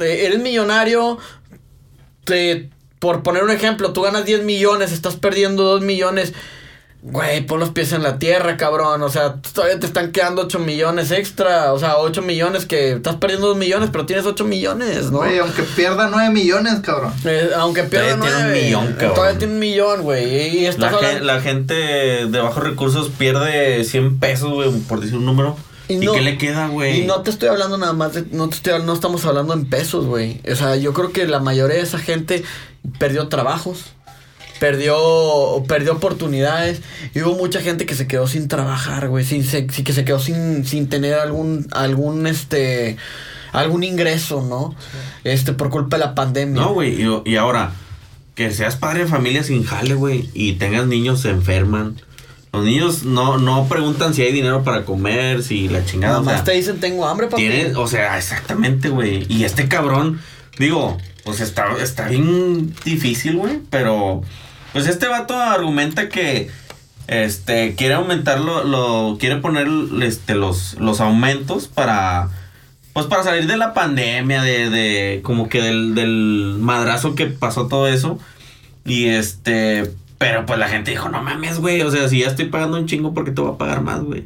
eh, eres millonario, te, por poner un ejemplo, tú ganas 10 millones, estás perdiendo 2 millones. Güey, pon los pies en la tierra, cabrón. O sea, todavía te están quedando 8 millones extra. O sea, 8 millones que estás perdiendo 2 millones, pero tienes 8 millones, ¿no? Güey, aunque pierda 9 millones, cabrón. Eh, aunque pierda Todavía tiene un nueve, millón, cabrón. Todavía tiene un millón, güey. Y estás La, gen- hablando- la gente de bajos recursos pierde 100 pesos, güey, por decir un número. Y ¿Y, no- qué le queda, güey? Y no te estoy hablando nada más de, no te estoy no estamos hablando en pesos, güey. O sea, yo creo que la mayoría de esa gente perdió trabajos, perdió perdió oportunidades y hubo mucha gente que se quedó sin trabajar, güey, sin se- sí, que se quedó sin sin tener algún algún este algún ingreso, ¿no? Este por culpa de la pandemia. No, güey, y, y ahora, que seas padre de familia sin jale, güey, y tengas niños se enferman. Los niños no, no preguntan si hay dinero para comer, si la chingada. Nada o más sea, te dicen tengo hambre, papi. tiene, o sea, exactamente, güey. Y este cabrón, digo, pues está, está bien difícil, güey, pero pues este vato argumenta que este quiere aumentar lo, lo quiere poner este los los aumentos para pues para salir de la pandemia, de, de como que del, del madrazo que pasó todo eso. Y este, pero pues la gente dijo, no mames, güey, o sea, si ya estoy pagando un chingo, ¿por qué te voy a pagar más, güey?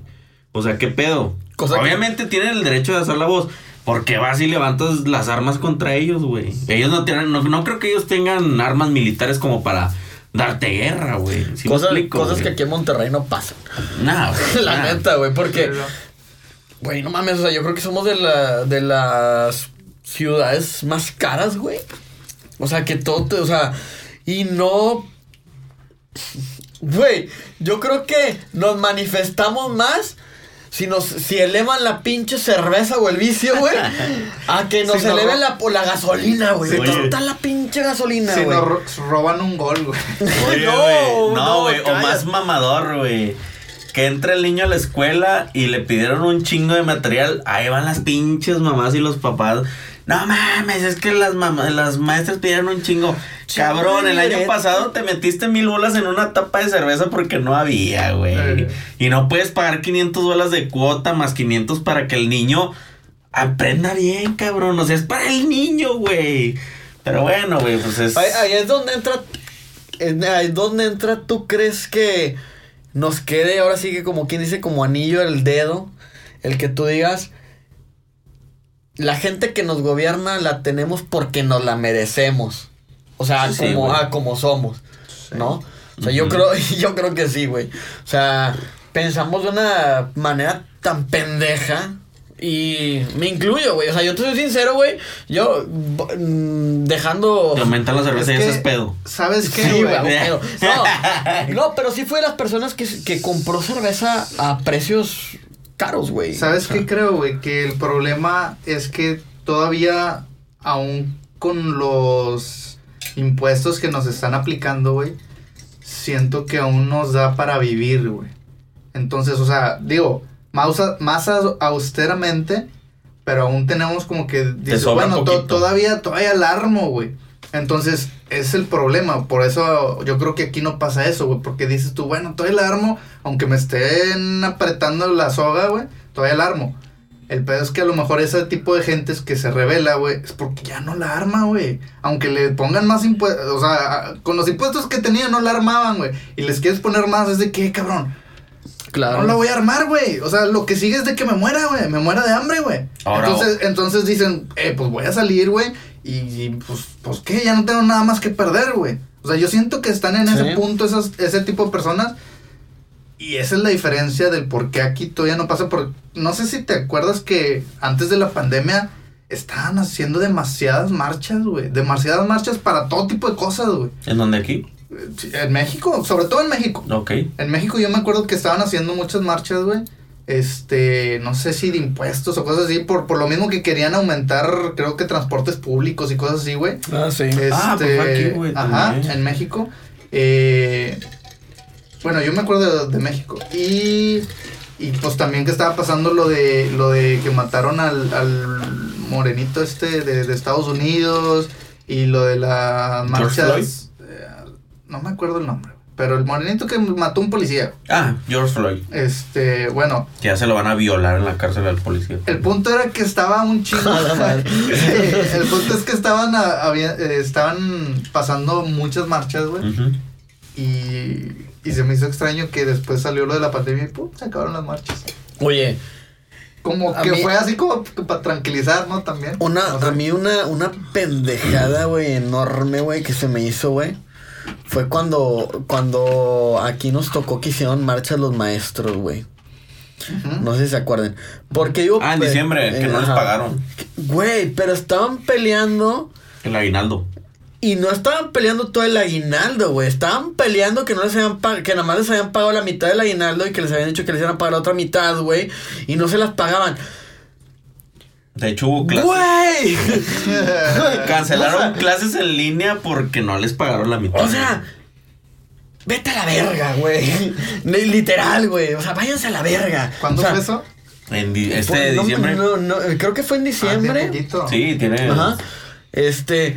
O sea, ¿qué pedo? Cosa que- Obviamente tienen el derecho de hacer la voz. Porque vas y levantas las armas contra ellos, güey. Ellos no tienen, no, no creo que ellos tengan armas militares como para darte guerra, güey. ¿Sí me cosas explico, cosas güey? que aquí en Monterrey no pasan. Nah, güey, <laughs> la nah. neta, güey, porque Güey, no mames, o sea, yo creo que somos de, la, de las ciudades más caras, güey. O sea, que todo, te- o sea, y no... Güey, yo creo que nos manifestamos más si nos si elevan la pinche cerveza o el vicio, güey, a que nos Si nos eleven la, por la gasolina, güey. ¿Dónde está la pinche gasolina, Si güey? nos ro- roban un gol, güey. <laughs> No, güey. no, güey. o más mamador, güey. Que entra el niño a la escuela y le pidieron un chingo de material. Ahí van las pinches mamás y los papás. No mames, es que las mamás, las maestras pidieron un chingo. Cabrón, el año pasado te metiste mil bolas en una tapa de cerveza porque no había, güey. Eh. Y no puedes pagar 500 bolas de cuota más 500 para que el niño aprenda bien, cabrón. O sea, es para el niño, güey. Pero bueno, güey, pues es. Ahí, ahí es donde entra. en- Ahí es donde entra, ¿tú crees que nos quede ahora sí que como quien dice, como anillo el dedo? El que tú digas. La gente que nos gobierna la tenemos porque nos la merecemos. O sea, Sí, como, ah, como somos. ¿No? O sea, yo creo, <laughs> yo creo que sí, güey. O sea, pensamos de una manera tan pendeja. Y me incluyo, güey. O sea, yo te soy sincero, güey. Yo, mm, dejando. Te aumentan la cerveza Es y eso es pedo. ¿Sabes qué, Sí, güey? No, <laughs> no, pero sí fue de las personas que, que compró cerveza a precios caros, güey. ¿Sabes O sea, qué creo, güey? Que el problema es que todavía, aún con los impuestos que nos están aplicando, güey, siento que aún nos da para vivir, güey. Entonces, o sea, digo, más, más austeramente, pero aún tenemos como que, dices, bueno, to- todavía, todavía alarmo, güey. Entonces, es el problema. Por eso yo creo que aquí no pasa eso, güey. Porque dices tú, bueno, todavía la armo. Aunque me estén apretando la soga, güey. Todavía la armo. El pedo es que a lo mejor ese tipo de gentes que se revela, güey, es porque ya no la arma, güey. Aunque le pongan más impuestos, o sea, con los impuestos que tenía no la armaban, güey. Y les quieres poner más, es de que, cabrón. Claro. No la voy a armar, güey. O sea, lo que sigue es de que me muera, güey. Me muera de hambre, güey. Ahora- Entonces, entonces dicen, eh, pues voy a salir, güey. Y, y, pues, pues qué, ya no tengo nada más que perder, güey. O sea, yo siento que están en Sí. ese punto esas, ese tipo de personas. Y esa es la diferencia del por qué aquí todavía no pasa. Por, no sé si te acuerdas que antes de la pandemia estaban haciendo demasiadas marchas, güey. Demasiadas marchas para todo tipo de cosas, güey. ¿En dónde aquí? En México, sobre todo en México. Ok. En México yo me acuerdo que estaban haciendo muchas marchas, güey. Este, no sé si de impuestos o cosas así, por, por lo mismo que querían aumentar, creo que transportes públicos y cosas así, güey. Ah, sí. Este, Ah, pues fue aquí, güey, Ajá, también. en México. Eh, bueno, yo me acuerdo de, de México. Y, y pues también que estaba pasando lo de lo de que mataron al, al morenito este de, de Estados Unidos y lo de las George marchas. eh, no me acuerdo el nombre, pero el morenito que mató a un policía. Ah, George Floyd. Este, bueno, Que ya se lo van a violar en la cárcel al policía. el punto era que estaba un chingo. <laughs> <laughs> El punto es que estaban, a- había- eh, estaban pasando muchas marchas, güey. Ujú. Y, y se me hizo extraño que después salió lo de la pandemia y ¡pum! se acabaron las marchas. Oye, Como A que mí- fue así como para tranquilizar, ¿no? También. una, No sé. a mí una, una pendejada, güey, enorme, güey, que se me hizo, güey. Fue cuando, cuando aquí nos tocó que hicieron marchas los maestros, güey. No sé si se acuerdan. Porque yo... Ah, en diciembre, que no les pagaron. Güey, pero estaban peleando El aguinaldo. y no estaban peleando todo el aguinaldo, güey. Estaban peleando que no les habían que nada más les habían pagado la mitad del aguinaldo y que les habían dicho que les iban a pagar la otra mitad, güey. Y no se las pagaban. De hecho, hubo clases. ¡Güey! <laughs> Cancelaron O sea, clases en línea porque no les pagaron la mitad. O sea, vete a la verga, güey. Li- Literal, güey. O sea, váyanse a la verga. ¿Cuándo O sea, fue eso? en di- este pues, de no, diciembre. No, no, creo que fue en Ah, diciembre. Sí, tiene. Ajá. Este.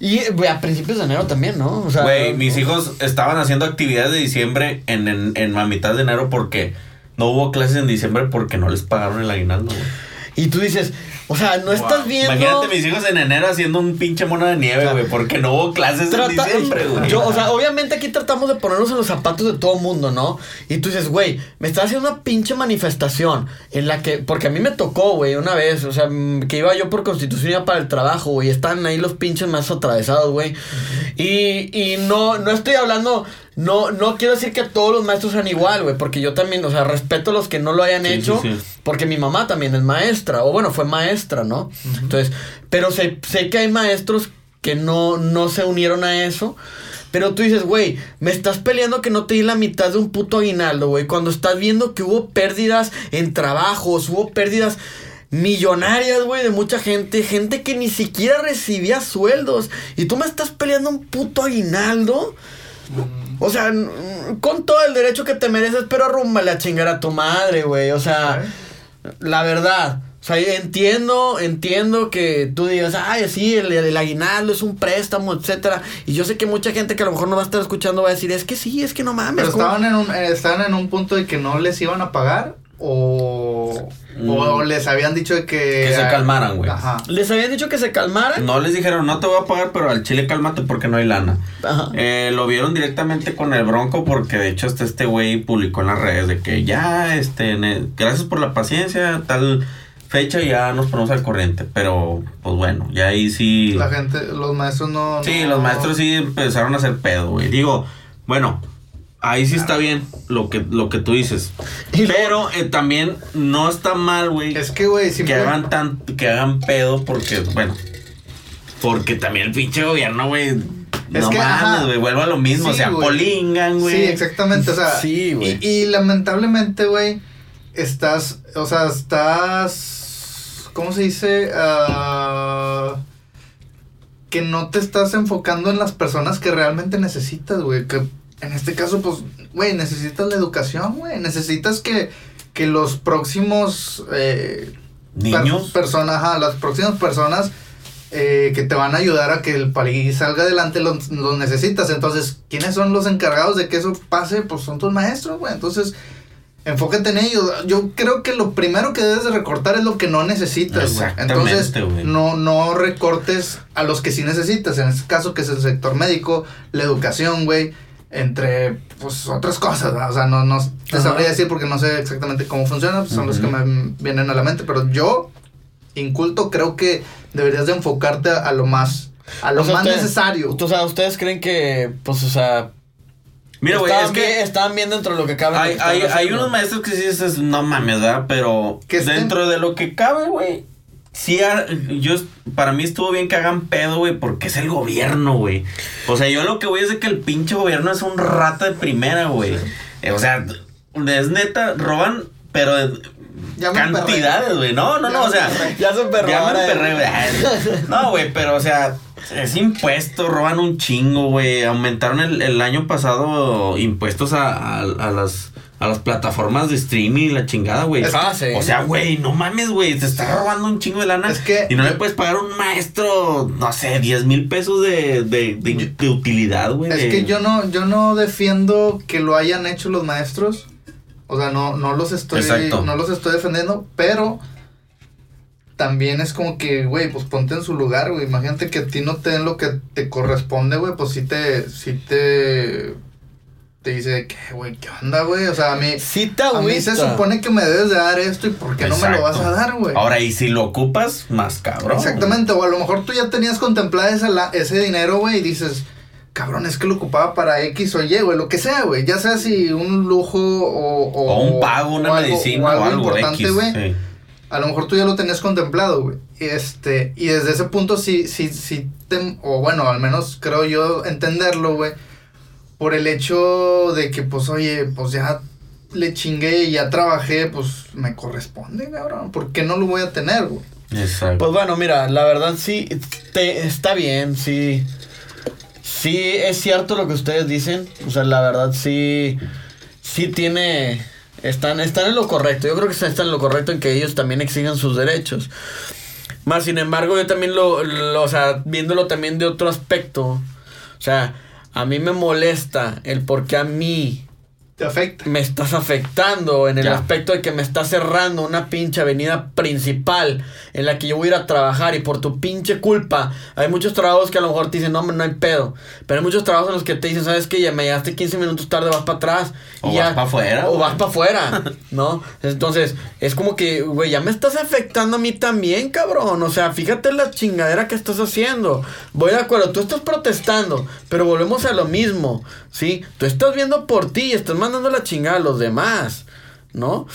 Y, güey, a principios de enero también, ¿no? O sea. Güey, mis hijos estaban haciendo actividades de diciembre en, en, en la mitad de enero porque no hubo clases en diciembre porque no les pagaron el aguinaldo, güey. Y tú dices, o sea, no estás viendo. Imagínate mis hijos en enero haciendo un pinche mono de nieve, güey, porque no hubo clases Trata- en diciembre, güey. Yo, o sea, obviamente aquí tratamos de ponernos en los zapatos de todo mundo, ¿no? Y tú dices, güey, me estás haciendo una pinche manifestación en la que, porque a mí me tocó, güey, una vez, o sea, que iba yo por constitución iba para el trabajo, güey, están ahí los pinches más atravesados, güey. Y, y no, no estoy hablando, no, no quiero decir que todos los maestros sean igual, güey, porque yo también, o sea, respeto a los que no lo hayan Sí, hecho, sí, sí. porque mi mamá también es maestra, o bueno, fue maestra, ¿no? Entonces, pero sé, sé que hay maestros que no, no se unieron a eso. Pero tú dices, güey, me estás peleando que no te di la mitad de un puto aguinaldo, güey. Cuando estás viendo que hubo pérdidas en trabajos, hubo pérdidas millonarias, güey, de mucha gente, gente que ni siquiera recibía sueldos. Y tú me estás peleando un puto aguinaldo. O sea, con todo el derecho que te mereces, pero arrúmbale a chingar a tu madre, güey. O sea, la verdad. O sea, entiendo, entiendo que tú digas, ay, sí, el, el, aguinaldo es un préstamo, etcétera. Y yo sé que mucha gente que a lo mejor no va a estar escuchando va a decir, es que sí, es que no mames. Pero estaban en, un, eh, estaban en un punto de que no les iban a pagar o, mm. o les habían dicho que... Que se calmaran, güey. Ajá. Les habían dicho que se calmaran. No les dijeron, no te voy a pagar, pero al chile cálmate porque no hay lana. Ajá. Eh, lo vieron directamente con el Bronco porque de hecho hasta este güey publicó en las redes de que ya, este, gracias por la paciencia, tal fecha ya nos ponemos al corriente, pero pues bueno, ya ahí sí... La gente, los maestros no... Sí, no, los maestros sí empezaron a hacer pedo, güey. Digo, bueno, ahí sí está bien lo que, lo que tú dices. Pero eh, también no está mal, güey. Es que, güey, que hagan tan, que hagan pedo porque, bueno, porque también el pinche gobierno, güey. Es no que, mames, güey, vuelvo a lo mismo, sí, o sea, wey. polingan, güey. Sí, exactamente, o sea, sí, güey. Y, y lamentablemente, güey, estás, o sea, estás ¿cómo se dice? Uh, que no te estás enfocando en las personas que realmente necesitas, güey. Que en este caso, pues, güey, necesitas la educación, güey. Necesitas que, que los próximos... Eh, Niños. Per personas, ajá, las próximas personas eh, que te van a ayudar a que el país salga adelante los lo necesitas. Entonces, ¿quiénes son los encargados de que eso pase? Pues son tus maestros, güey. Entonces enfócate en ellos. Yo creo que lo primero que debes de recortar es lo que no necesitas, güey. Entonces, wey. no, no recortes a los que sí necesitas. En este caso, que es el sector médico, la educación, güey. Entre, pues, otras cosas, ¿no? O sea, no, no te Ajá. sabría decir porque no sé exactamente cómo funciona. Pues, son uh -huh. los que me vienen a la mente. Pero yo, inculto, creo que deberías de enfocarte a, a lo más... A lo o sea, más ustedes, necesario. O sea, ¿ustedes creen que, pues, o sea, Mira, güey, es que estaban bien dentro de lo que cabe. Hay, hay, hay, unos maestros que sí dices, no mames, ¿verdad? Pero dentro estén? de lo que cabe, güey. Sí, yo, para mí estuvo bien que hagan pedo, güey, porque es el gobierno, güey. O sea, yo lo que voy es de que el pinche gobierno es un rata de primera, güey. Sí. Eh, o sea, es neta, roban, pero ya cantidades, güey. No, no, no, o sea. Ya me perré, güey. <laughs> No, güey, pero, o sea, es impuesto, roban un chingo, güey. Aumentaron el, el, año pasado impuestos a, a, a, las a las plataformas de streaming y la chingada, güey. Ah, sí. O sea, güey, no mames, güey. Te está robando un chingo de lana. Es que, y no le puedes pagar a un maestro, no sé, 10 mil pesos de, de, de, de utilidad, güey. Es que yo no, yo no defiendo que lo hayan hecho los maestros. O sea, no, no los estoy. Exacto. No los estoy defendiendo. Pero también es como que, güey, pues ponte en su lugar, güey. Imagínate que a ti no te den lo que te corresponde, güey. Pues sí te, sí te, te dice, ¿qué, güey? ¿Qué onda, güey? O sea, a mí, sí te a mí se supone que me debes de dar esto y ¿por qué Exacto. no me lo vas a dar, güey? Ahora, y si lo ocupas, más cabrón. Exactamente, o a lo mejor tú ya tenías contemplado ese, ese dinero, güey, y dices, cabrón, es que lo ocupaba para X o Y, güey, lo que sea, güey. Ya sea si un lujo o... O, o un pago, una o medicina algo, o algo, importante, güey. Sí a lo mejor tú ya lo tenías contemplado, güey. Este, y desde ese punto sí, sí, sí, te, o bueno, al menos creo yo entenderlo, güey. Por el hecho de que, pues, oye, pues ya le chingué y ya trabajé, pues me corresponde, cabrón. ¿Por qué no lo voy a tener, güey? Exacto. Pues bueno, mira, la verdad sí, te, está bien, sí. Sí, es cierto lo que ustedes dicen. O sea, la verdad sí, sí tiene están, están en lo correcto. Yo creo que están en lo correcto en que ellos también exijan sus derechos. Más sin embargo, yo también lo, lo, o sea, viéndolo también de otro aspecto. O sea, a mí me molesta el por qué a mí te afecta. Me estás afectando en el Ya. aspecto de que me estás cerrando una pinche avenida principal en la que yo voy a ir a trabajar y por tu pinche culpa hay muchos trabajos que a lo mejor te dicen, no, hombre, no hay pedo. Pero hay muchos trabajos en los que te dicen, ¿sabes qué? Ya me llegaste 15 minutos tarde, vas para atrás. O y vas ya- pa' afuera, O güey. vas para afuera, <laughs> ¿no? Entonces, es como que, güey, ya me estás afectando a mí también, cabrón. O sea, fíjate la chingadera que estás haciendo. Voy de acuerdo, tú estás protestando, pero volvemos a lo mismo, ¿sí? Tú estás viendo por ti y estás mandando la chingada a los demás, ¿no?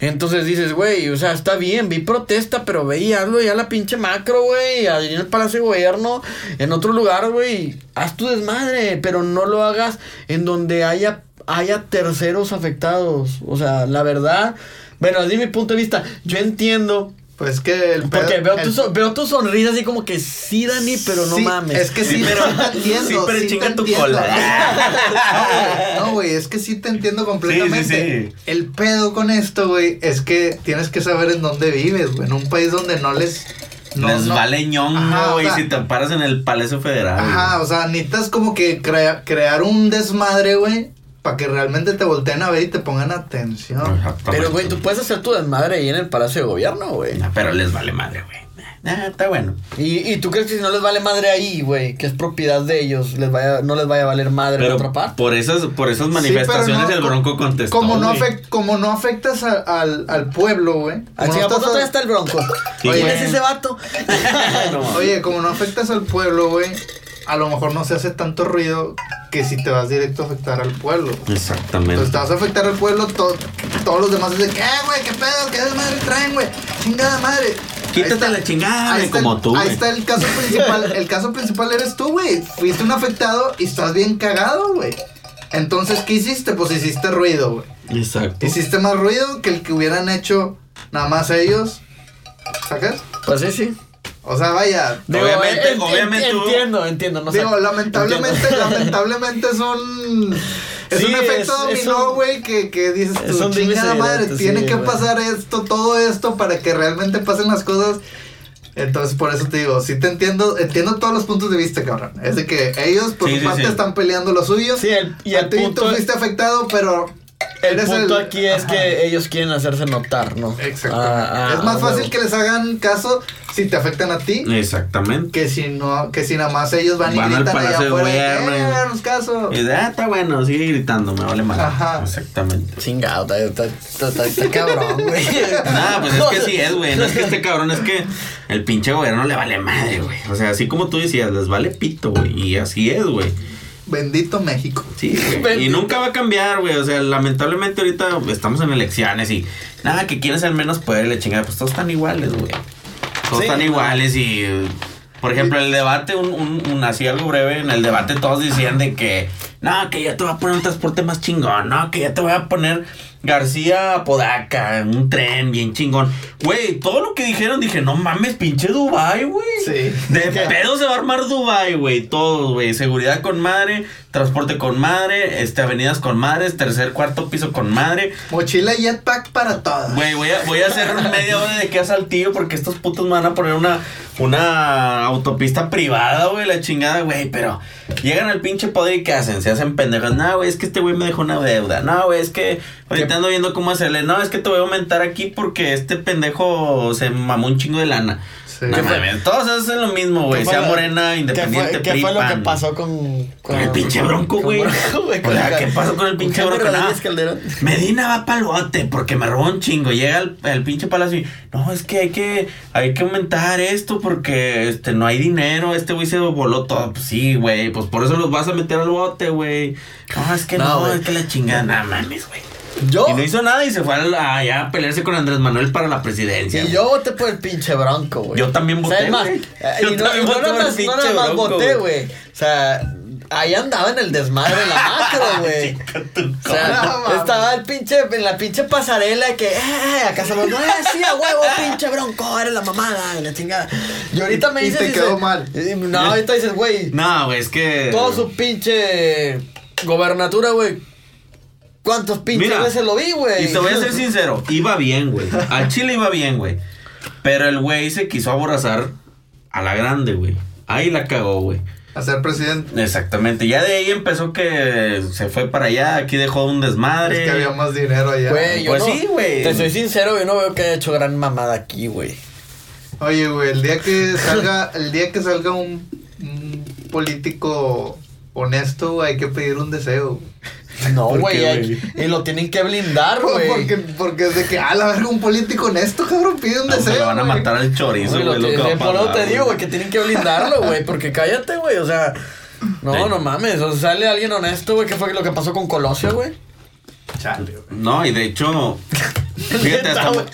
Entonces dices, güey, o sea, está bien, vi protesta, pero ve y hazlo ya la pinche macro, güey, allí en el Palacio de Gobierno, en otro lugar, güey, haz tu desmadre, pero no lo hagas en donde haya, haya terceros afectados. O sea, la verdad, bueno, desde mi punto de vista, yo entiendo Pues que el porque pedo- veo el- tu, so- veo tu sonrisa así como que sí, Dani, pero no Sí, mames. Es que sí, pero te entiendo. sí, pero sí chinga te tu entiendo. cola. No, güey, no, güey, es que sí te entiendo completamente. Sí, sí, sí. El pedo con esto, güey, es que tienes que saber en dónde vives, güey. En un país donde no les. No, Les no- vale ñongo, o güey, sea- si te paras en el Palacio Federal. Ajá, o sea, necesitas como que crea- crear un desmadre, güey, para que realmente te volteen a ver y te pongan atención. Pero, güey, tú puedes hacer tu desmadre ahí en el Palacio de Gobierno, güey. Ah, Pero les vale madre, güey. Ah, está bueno. Y, y tú crees que si no les vale madre ahí, güey, que es propiedad de ellos, les vaya, no les vaya a valer madre en Pero otra parte. por esas, por esas manifestaciones no, el Bronco contestó. Como no, afect- como no afectas a- al, al pueblo, güey. Ah, como no chinga, ¿por estás qué a- está el bronco? Sí, Oye, güey. ¿es ese vato? <laughs> No, Oye, como no afectas al pueblo, güey, a lo mejor no se hace tanto ruido que si te vas directo a afectar al pueblo. Exactamente. Entonces te vas a afectar al pueblo, to- todos los demás dicen, ¿qué, güey? ¿Qué pedo? ¿Qué desmadre traen, güey? Chingada madre. Quítate está- la chingada, ahí güey, está el- como tú, Ahí está el caso principal. <laughs> El caso principal eres tú, güey. Fuiste un afectado y estás bien cagado, güey. Entonces, ¿qué hiciste? Pues hiciste ruido, güey. Exacto. Hiciste más ruido que el que hubieran hecho nada más ellos. ¿Sacas? Pues sí, sí. O sea, vaya, Obviamente, en- en- obviamente Entiendo, entiendo. No sé. Digo, lamentablemente, Entiendo. lamentablemente es un. Es Sí, un efecto es- dominó, güey, que, que dices dimes chingada madre, diretes, tiene sí, que güey. pasar esto, todo esto para que realmente pasen las cosas. Entonces, por eso te digo, sí te entiendo, entiendo todos los puntos de vista, cabrón. Es de que ellos, por Sí, su sí, parte, sí. están peleando lo suyo. Sí, el- y A el ti punto- tú fuiste afectado, pero. El punto aquí es Ajá. que ellos quieren hacerse notar, ¿no? Exactamente. Ah, ah, es más fácil que les hagan caso si te afectan a ti Exactamente. que si no, que si nada más ellos van, Van y al gritan allá de afuera. Y- Eh, háganos caso. Y de, ah, está bueno, sigue gritando, me vale mal. Ajá. Exactamente. Chingado, está, está, está, está cabrón, güey. <laughs> Nah, pues es que sí es, güey. No es que este <laughs> cabrón, es que el pinche gobierno le vale madre, güey. O sea, así como tú decías, les vale pito, güey. Y así es, güey. Bendito México. Sí, güey. <laughs> Y nunca va a cambiar, güey. O sea, lamentablemente ahorita estamos en elecciones y nada, que quieren ser menos poder y la chingada. Pues todos están iguales, güey. Todos Sí. están iguales y. Por ejemplo, el debate, un, un, un- así algo breve, en el debate todos decían de que, no, que ya te voy a poner un transporte más chingón, no, que ya te voy a poner García Podaca, un tren bien chingón. Güey, todo lo que dijeron, dije, no mames, pinche Dubai, güey. Sí. De <laughs> pedo se va a armar Dubai, güey. Todos, güey. Seguridad con madre, transporte con madre, este, avenidas con madres, tercer, cuarto piso con madre. Mochila jetpack para todos. Güey, voy a, voy a hacer media hora de que a saltillo porque estos putos me van a poner una, una autopista privada, güey, la chingada, güey. Pero llegan al pinche poder y ¿qué hacen? Se hacen pendejos. No, güey, es que este güey me dejó una deuda. No, güey, es que ahorita ando viendo cómo hacerle. No, es que te voy a aumentar aquí porque este pendejo se mamó un chingo de lana. Sí. No ¿Qué mames, todos hacen lo mismo, güey. ¿Qué Sea morena, ¿Qué independiente, fue, qué fue lo que pasó con, Con el pinche bronco, güey. <laughs> O sea, ¿qué pasó con el pinche bronco? Calderón. Medina va pa'l bote porque me robó un chingo. Llega al, al pinche palacio y no, es que hay que hay que aumentar esto porque este no hay dinero. Este güey se voló todo. Pues sí, güey. Pues por eso los vas a meter al bote, güey. No, es que No, es que la chingada, nada mames, güey. Yo, Y no hizo nada y se fue a allá a pelearse con Andrés Manuel para la presidencia. y güey. yo voté por el pinche bronco, güey. Yo también voté, ¿Sabes más? güey. Eh, Yo y no, también y no voté nada por el más, no pinche nada más Bronco, voté, güey. O sea, ahí andaba en el desmadre la macro, <laughs> güey. O sea, No, <laughs> estaba el pinche, en la pinche pasarela que, eh, acá se lo, no, eh, sí, a huevo, <laughs> pinche bronco, eres la mamada, y la chingada. Y ahorita me Y dices. te dice- quedó mal. y- No, ahorita dices, güey, No, güey, es que. todo su pinche gobernatura, güey. ¿Cuántos pinches Mira, veces lo vi, güey? Y te voy a ser sincero, iba bien, güey. Al Chile iba bien, güey. Pero el güey se quiso aborazar a la grande, güey. Ahí la cagó, güey. A ser presidente. Exactamente. Ya de ahí empezó que se fue para allá. Aquí dejó un desmadre. Es que había más dinero allá. Güey, yo Pues no- sí, güey. Te soy sincero, yo no veo que haya hecho gran mamada aquí, güey. Oye, güey, el día que salga, el día que salga un, un político honesto, hay que pedir un deseo. No, ¿Por güey. Y lo tienen que blindar, <laughs> güey. Porque, porque es de que, a la verga, un político honesto, cabrón, pide un No, deseo. lo van a matar al chorizo, Güey, lo lo que- por eso pasar, te digo, güey, que tienen que blindarlo, güey. Porque cállate, güey. O sea, no, Sí. no mames. O sea, sale alguien honesto, güey. ¿Qué fue lo que pasó con Colosio, güey? Chale, güey. No, y de hecho, <laughs> Fíjate, hasta güey.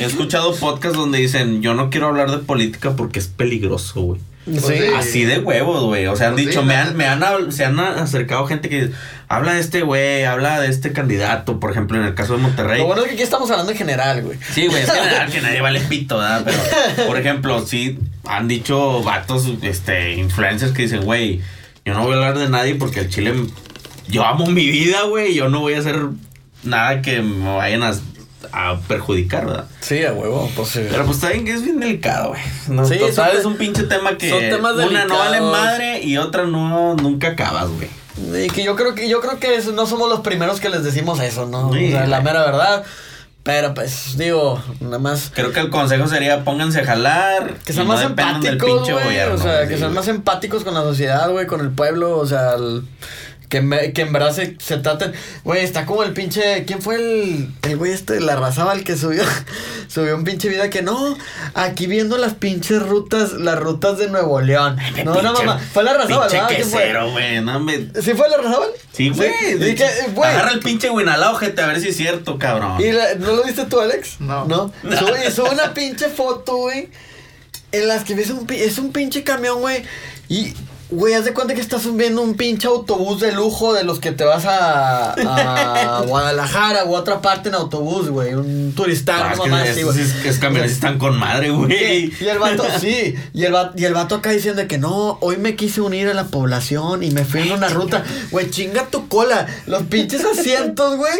he escuchado podcasts donde dicen, yo no quiero hablar de política porque es peligroso, güey. Sí. sí. Así de huevos, güey. O sea, han dicho, sí, me han, me han, se han acercado gente que habla de este güey, habla de este candidato, por ejemplo, en el caso de Monterrey. Lo bueno es que aquí estamos hablando en general, güey. Sí, güey, es general <laughs> que nadie vale pito, ¿verdad? Pero, por ejemplo, sí han dicho vatos, este, influencers que dicen, güey, yo no voy a hablar de nadie porque el chile, yo amo mi vida, güey, yo no voy a hacer nada que me vayan a, a perjudicar, ¿verdad? Sí, a huevo, pues sí. Pero pues está bien que es bien delicado, güey. No, Sí, total, es un pinche tema que son temas una no vale madre y otra no, nunca acabas, güey. Y que yo creo que yo creo que no somos los primeros que les decimos eso, ¿no? Sí, o sea, la mera verdad. Pero pues digo, nada más Creo que el consejo sería pónganse a jalar. que sean no más del empáticos, pinche güey. gobierno, O sea, sí, que sean güey. más empáticos con la sociedad, güey, con el pueblo, o sea, el- que, me- que en verdad se, se traten. Güey, está como el pinche. ¿Quién fue el, el güey este la razaba el que subió? <laughs> subió un pinche vida que no. Aquí viendo las pinches rutas, las rutas de Nuevo León. No, no, Pinche- mamá. Fue la Pinche ¿verdad? Quesero, güey. No me. ¿Sí fue la razaba? Sí, güey. Y que, güey. Agarra el pinche Winalao, gente, a ver si es cierto, cabrón. ¿Y la- no lo viste tú, Alex? No. No. <laughs> Sube, y sube una pinche foto, güey. En las que ves un, es un pinche camión, güey. Y, güey, haz de cuenta que estás viendo un pinche autobús de lujo de los que te vas a, a <laughs> Guadalajara o a otra parte en autobús, güey. Un turistán, Ah, es no que mamá es, así, güey. es, es camiones están con madre, güey. Y el vato, sí, y el, vato, y el vato acá diciendo que no, hoy me quise unir a la población y me fui en una ruta. Güey, chinga tu cola. Los pinches asientos, güey.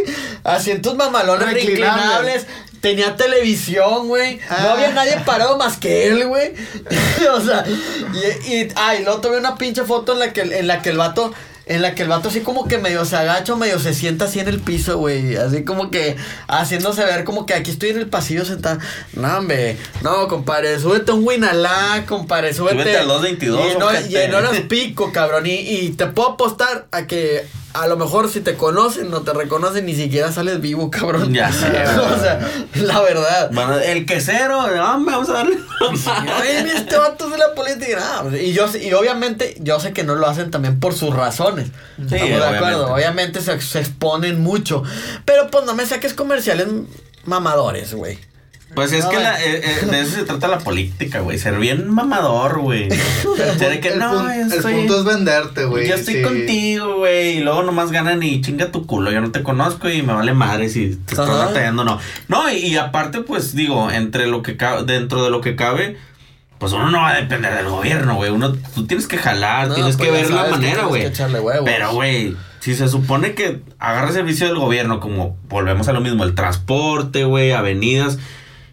Asientos mamalones, Reclinables. Tenía televisión, güey. No Ah. había nadie parado más que él, güey. <laughs> o sea, y, y, ah, y luego tuve una pinche foto en la que, en la que el vato. En la que el vato así como que medio se agacha o medio se sienta así en el piso, güey. Así como que haciéndose ver como que aquí estoy en el pasillo sentado. No, hombre. No, compadre. Súbete un Winalá, compadre. Súbete. Súbete al 222, Y no, y en horas pico, cabrón. Y, y te puedo apostar a que a lo mejor si te conocen, no te reconocen, ni siquiera sales vivo, cabrón. Ya sé, <laughs> o sea, la verdad. Bueno, el quesero, hombre, vamos a darle. Mira, este vato es de la política. No, y yo y obviamente, yo sé que no lo hacen también por sus razones. Sí, Estamos de acuerdo. obviamente. Obviamente se, se exponen mucho. Pero pues no me saques comerciales mamadores, güey. Pues es No, que la- eh, eh, de eso se trata la política, güey. Ser bien mamador, güey. Ser de que el, no, pun- el punto es venderte, güey. Yo estoy sí. contigo, güey. Y luego nomás ganan y chinga tu culo. Yo no te conozco y me vale madre si te estás batallando o no. No, y, y aparte, pues digo, entre lo que cabe, dentro de lo que cabe, pues uno no va a depender del gobierno, güey. Uno, tú tienes que jalar, No, tienes pues que ya ver la manera, tienes güey. que echarle huevos. Pero, güey, si se supone que agarra servicio del gobierno, como volvemos a lo mismo, el transporte, güey, avenidas,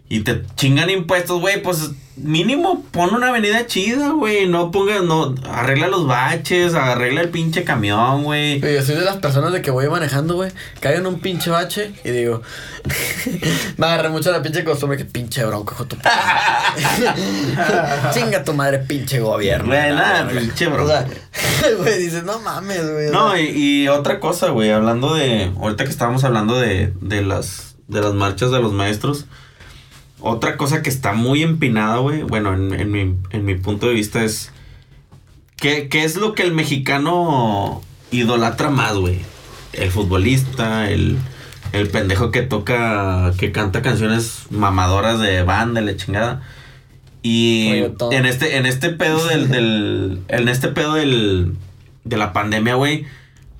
y te chingan impuestos, güey, pues mínimo pon una avenida chida, güey. No pongas, no, arregla los baches, arregla el pinche camión, güey. Yo soy de las personas de que voy manejando, güey. Caigo en un pinche bache y digo. <laughs> me agarré mucho la pinche costumbre que pinche bronco, hijo tu. <laughs> Chinga tu madre, pinche gobierno. Güey, nada, verga. pinche O bronco. sea, <laughs> güey, dices, no mames, güey. o No, y, y otra cosa, güey, hablando de, ahorita que estábamos hablando de, de las, de las marchas de los maestros, otra cosa que está muy empinada, güey, bueno, en, en mi, en mi punto de vista es, ¿qué, qué es lo que el mexicano idolatra más, güey? El futbolista, el, el pendejo que toca, que canta canciones mamadoras de banda, la chingada. Y en este, en este pedo del, <laughs> del, en este pedo del, de la pandemia, güey,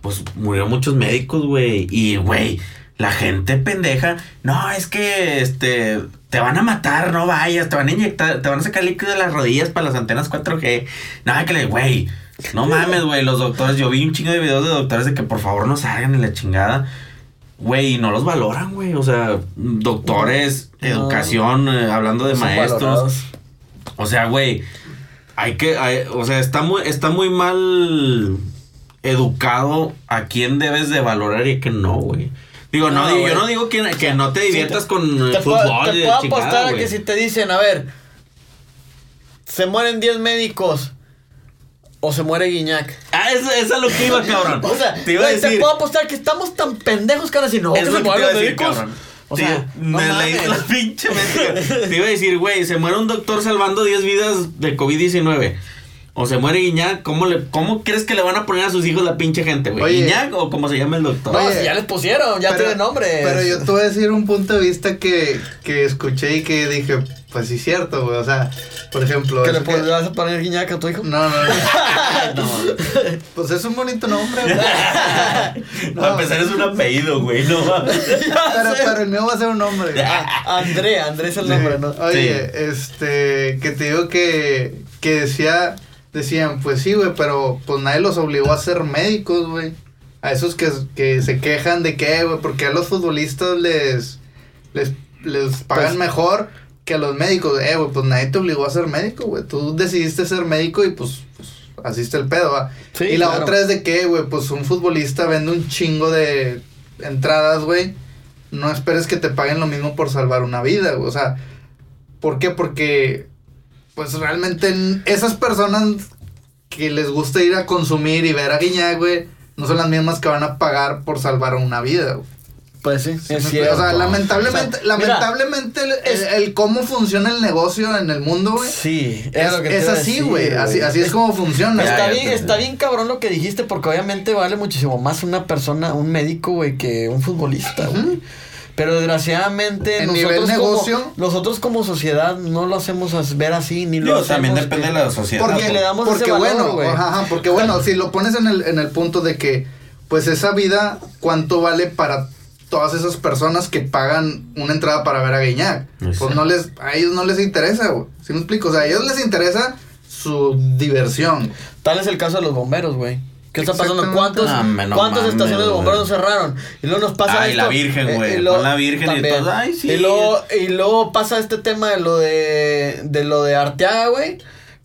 pues murieron muchos médicos, güey. Y, güey, la gente pendeja, no, es que, este, te van a matar, no vayas, te van a inyectar, te van a sacar líquido de las rodillas para las antenas 4G. Nada que le, güey, no mames, güey, los doctores, yo vi un chingo de videos de doctores de que por favor no salgan en la chingada. Güey, no los valoran, güey. O sea, doctores, No. educación, eh, hablando de maestros. valorados. O sea, güey, hay que, hay- o sea, está muy, está muy mal educado a quién debes de valorar y a quién no, güey. Digo, no, No, digo- yo no digo que, que no te Sí, diviertas te- con el Te puedo, fútbol te puedo chingada, apostar a que si te dicen, a ver, se mueren 10 médicos o se muere Guiñac. Ah, eso, eso es lo que iba, cabrón. <laughs> O sea, te iba a decir. puedo apostar que estamos tan pendejos que ahora si no, Es que se te mueren iba a los decir, médicos. cabrón. O Sí, sea, no me mames. la pinche mente. Te iba a decir, güey, se muere un doctor salvando 10 vidas de COVID-19. O se muere Guiñac, ¿cómo, le, ¿cómo crees que le van a poner a sus hijos la pinche gente, güey? ¿Guiñac o como se llama el doctor? No, si ya les pusieron, ya Pero- tiene nombre. Pero yo te voy a decir un punto de vista que, que escuché y que dije, pues sí, cierto, güey. O sea, por ejemplo. ¿Que le que- vas a poner guiñaca a tu hijo? No, no, <laughs> no. Pues es un bonito nombre, güey. <laughs> Para empezar es un apellido, güey, no. <laughs> Pero, pero el mío va a ser un nombre. güey. André, André es el nombre, ¿no? Oye, este, que te digo que, que decía, decían, pues sí, güey, pero pues nadie los obligó a ser médicos, güey. A esos que, que se quejan de que, güey, porque a los futbolistas les, les, les pagan Pues- mejor que a los médicos. Eh, güey, pues nadie te obligó a ser médico, güey. Tú decidiste ser médico y pues, pues así está el pedo, va. Sí, y la claro. otra es de que, güey, pues un futbolista vende un chingo de entradas, güey. No esperes que te paguen lo mismo por salvar una vida, güey. O sea, ¿por qué? Porque, pues realmente esas personas que les gusta ir a consumir y ver a Guiñac, güey, no son las mismas que van a pagar por salvar una vida, güey. Pues sí, Sí, es cierto. o sea, lamentablemente, O sea, mira, lamentablemente el, es- el- el cómo funciona el negocio en el mundo, güey. Sí, Es, lo que es así, güey. Así, así es como funciona. Está ya bien, está bien cabrón lo que dijiste, porque obviamente vale muchísimo más una persona, un médico, güey, que un futbolista, güey. Pero desgraciadamente En nosotros, nivel como, nosotros como sociedad no lo hacemos ver así, ni lo hacemos también depende que- de la sociedad. Porque le damos porque ese valor, bueno, güey. ajá, ajá, porque bueno, si lo pones en el, en el punto de que, pues esa vida, ¿cuánto vale para todas esas personas que pagan una entrada para ver a Guiñac? Pues no les, a ellos no les interesa, güey. ¿Sí me explico? O sea, a ellos les interesa su diversión. Tal es el caso de los bomberos, güey. ¿Qué está pasando? ¿Cuántos, Ah, no ¿Cuántas mames, estaciones de bomberos cerraron? Y luego nos pasa Ay, esto. la Virgen, eh, güey. y luego- Con la Virgen y también. todo. Ay, sí. Y luego, y luego pasa este tema de lo de, de lo de Arteaga, güey.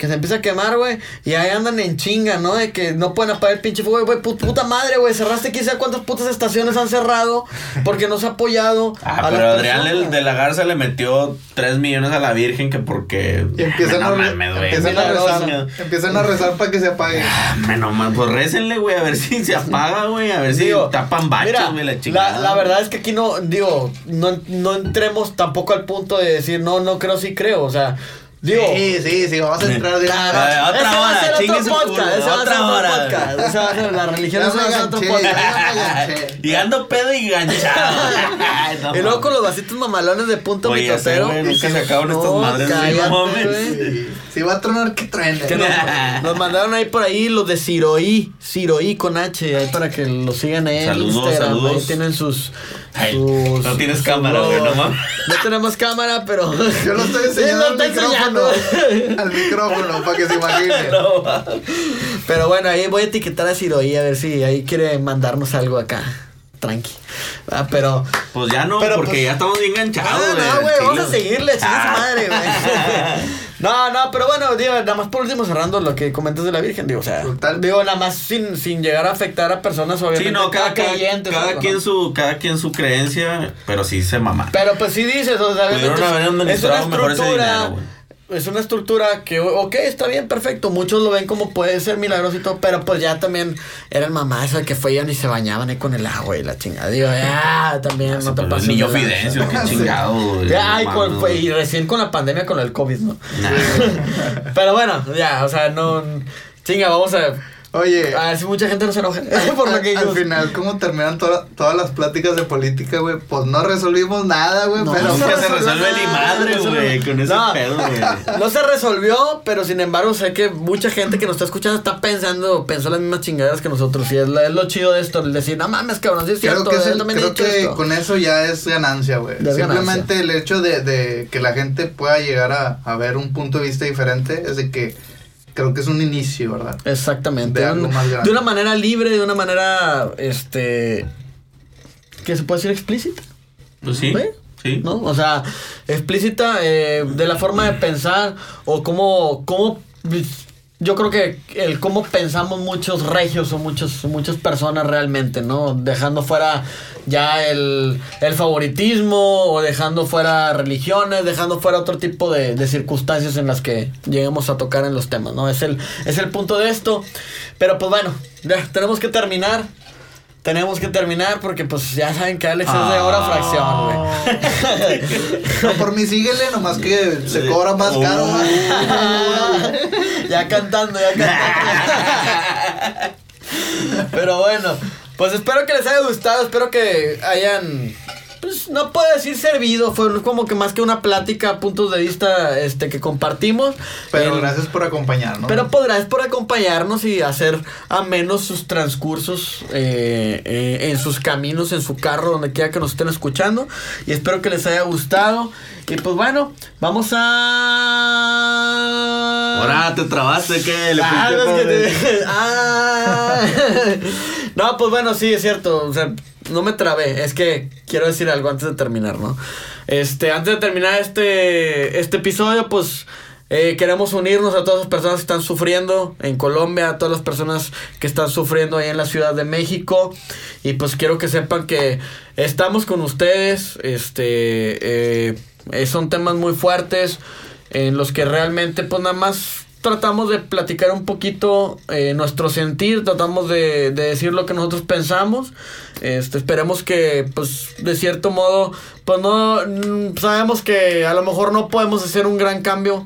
Que se empieza a quemar, güey. Y ahí andan en chinga, ¿no? De que no pueden apagar el pinche fuego, güey. pu- Puta madre, güey. Cerraste quién sabe cuántas putas estaciones han cerrado. Porque no se ha apoyado. <laughs> Ah, a pero Adrián el de la Garza le metió 3 millones a la Virgen que porque. Y empiezan, no a, mames, güey. empiezan, a rezar, empiezan a rezar para que se apague. Ah, no mames, pues récenle, güey, a ver si se apaga, güey, a ver si tapan bachos, mira, güey, la la, chingada. la verdad es que aquí no, digo, no, no entremos tampoco al punto de decir, no, no creo, sí creo. O sea, digo. Sí, sí, sí, vamos a entrar de Claro, Ah, otra hora, chingue su podcast, ese va a ser otra otro hora. podcast, ese va a ser- la religión ese va a ser otro podcast. Y <laughs> ando pedo y ganchado. <laughs> Y luego con los vasitos mamalones de punto mitotero. nunca se acaban estas madres, no mames. Sí, va a tronar, que. Que nos, <laughs> nos mandaron ahí por ahí los de Ciroí, Ciroí con H, ahí para que lo sigan ahí Saludos, en Instagram. saludos. Ahí tienen sus. Ay, sus- no tienes sus cámara, güey, no mames. No tenemos cámara, pero. <laughs> Yo lo estoy <laughs> Sí, enseñando lo al micrófono. enseñando. al micrófono, para que se imagine. No, mames. Pero bueno, ahí voy a etiquetar a Ciroí a ver si ahí quiere mandarnos algo acá. Tranqui. Ah, pero. Pues ya no, Pero, porque pues- ya estamos bien enganchados, Ah, güey. no, güey, vamos a seguirle, chingue su Ah. madre, güey. No, no, pero bueno, digo, nada más por último cerrando lo que comentas de la Virgen, digo, o sea, Total. digo, nada más sin, sin llegar a afectar a personas, obviamente, Sí, no, cada, cada, creyentes, cada quien su, cada quien su creencia, pero sí se mama. Pero pues sí dices, o sea, es- es una administrado mejor ese estructura, dinero. Es una estructura que, ok, está bien, perfecto, muchos lo ven como puede ser milagroso y todo, pero pues ya también era el mamá esa que fue y ni se bañaban ahí con el agua y la chingada, digo, ya, también no te pases niño. Fidencio, qué <laughs> chingado. Ya, ay, con- güey. y recién con la pandemia con el COVID, ¿no? Nah. <laughs> Pero bueno, ya, o sea, no. Chinga, vamos a. Oye, A ver si mucha gente no se enoja. <laughs> <laughs> por lo que al, final, ¿cómo terminan toda- todas las pláticas de política, güey? Pues no resolvimos nada, güey, No, pero... no Nunca se resolvió resuelve ni madre, se güey, con ese No. pedo, güey. <laughs> No se resolvió, pero sin embargo sé que mucha gente que nos está escuchando está pensando, pensó las mismas chingaderas que nosotros. Y es, la- es lo chido de esto, el decir, no mames, cabrón, sí es Creo cierto, que, es el- creo dicho que esto. con eso ya es ganancia, güey. Simplemente el hecho de, de que la gente pueda llegar a, a ver un punto de vista diferente es de que creo que es un inicio, ¿verdad? Exactamente. de De, algo un- más grande. de una manera libre, de una manera, este, que se puede decir explícita. Pues sí, ¿Ve? sí. ¿no? O sea, explícita eh, de la forma de pensar o cómo, cómo yo creo que el cómo pensamos muchos regios o muchos, muchas personas realmente, ¿no? Dejando fuera ya el, el favoritismo o dejando fuera religiones, dejando fuera otro tipo de, de circunstancias en las que lleguemos a tocar en los temas, ¿no? Es el, es el punto de esto. Pero pues bueno, ya tenemos que terminar. Tenemos que terminar porque pues ya saben que Alex es de hora fracción, güey. <laughs> No, por mí síguele, nomás que se cobra más caro. Oh. <laughs> ya cantando, ya cantando. <laughs> Pero bueno, pues espero que les haya gustado, espero que hayan pues no puedo decir servido, fue como que más que una plática, puntos de vista este que compartimos. Pero gracias por acompañarnos. Pero podrás por acompañarnos y hacer a menos sus transcursos eh, eh, en sus caminos, en su carro, donde quiera que nos estén escuchando. Y espero que les haya gustado. Y pues bueno, vamos a... Ahora te trabaste, ¿qué? Le Ah, no, es que te- <laughs> Ah. <laughs> No, pues bueno, sí, es cierto. O sea, no me trabé. Es que quiero decir algo antes de terminar, ¿no? Este, antes de terminar este, este episodio, pues eh, queremos unirnos a todas las personas que están sufriendo en Colombia, a todas las personas que están sufriendo ahí en la Ciudad de México. Y pues quiero que sepan que estamos con ustedes. Este, eh, son temas muy fuertes en los que realmente, pues nada más tratamos de platicar un poquito eh, nuestro sentir, tratamos de, de decir lo que nosotros pensamos. Este, esperemos que, pues, de cierto modo, pues no, mm, sabemos que a lo mejor no podemos hacer un gran cambio,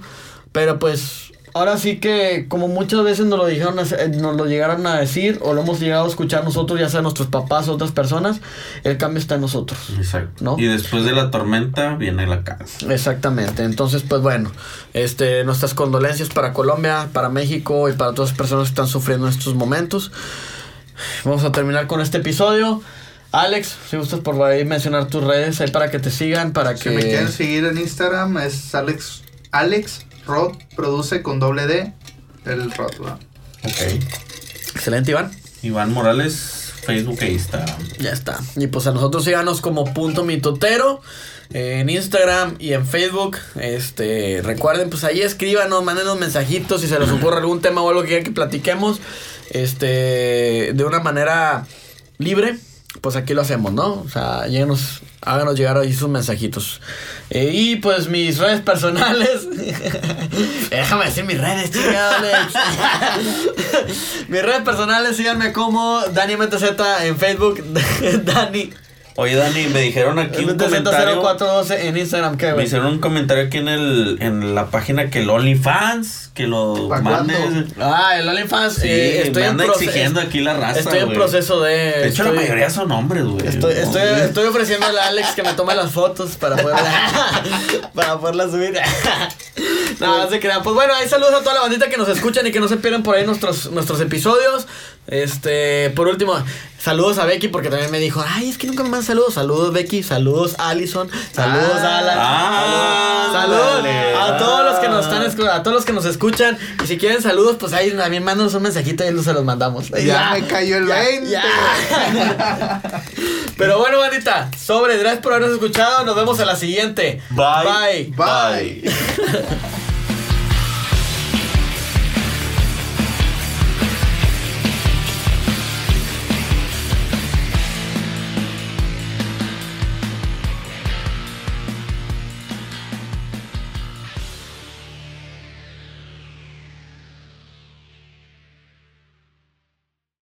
pero pues ahora sí que, como muchas veces nos lo, dijeron, eh, nos lo llegaron a decir, o lo hemos llegado a escuchar nosotros, ya sea nuestros papás o otras personas, el cambio está en nosotros. Exacto. ¿No? Y después de la tormenta viene la calma. Exactamente, entonces pues bueno, este, nuestras condolencias para Colombia, para México y para todas las personas que están sufriendo en estos momentos. Vamos a terminar con este episodio. Alex, si gustas por ahí mencionar tus redes ahí para que te sigan, para Si que... me quieren seguir en Instagram es Alex, Alex Rod, produce con doble D el Rod, ¿verdad? Ok. Excelente, Iván. Iván Morales, Facebook e Instagram. Ya está. Y pues a nosotros síganos como punto mitotero eh, en Instagram y en Facebook. Este, recuerden, pues ahí escríbanos, mándenos mensajitos si se les ocurre algún tema o algo que quieran que platiquemos. Este, de una manera libre. Pues aquí lo hacemos, ¿no? O sea, lléguenos, háganos llegar ahí sus mensajitos. Eh, y pues mis redes personales. <laughs> Déjame decir mis redes, chingada, <laughs> mis redes personales, síganme como Dani MTZ en Facebook. <laughs> Dani Oye, Dani, me dijeron aquí un comentario. MTZ0412 en Instagram, ¿qué, Me güey? hicieron un comentario aquí en el en la página que el OnlyFans, que lo ¿Pa' mandes. Ah, el OnlyFans. Sí, eh, estoy me en anda proce- exigiendo aquí la raza. Estoy en güey. proceso de. De hecho, la mayoría son hombres, güey. Estoy, No, estoy, estoy ofreciéndole a Alex que me tome las fotos para poder <laughs> para poderlas subir. <laughs> no, no se crean. Pues bueno, ahí saludos a toda la bandita que nos escuchan y que no se pierdan por ahí nuestros, nuestros episodios. Este, por último, saludos a Becky porque también me dijo, ay, es que nunca me mandan saludos. Saludos Becky, saludos Allison, saludos Ah, Alan. ah, saludos dale, a todos los que nos ah. están escu- a todos los que nos escuchan. Y si quieren saludos, pues ahí también mándanos un mensajito y se los mandamos. Ya me cayó el ya, 20. ya. Pero bueno, bandita, sobre, gracias por habernos escuchado. Nos vemos a la siguiente. Bye. Bye. Bye. <laughs>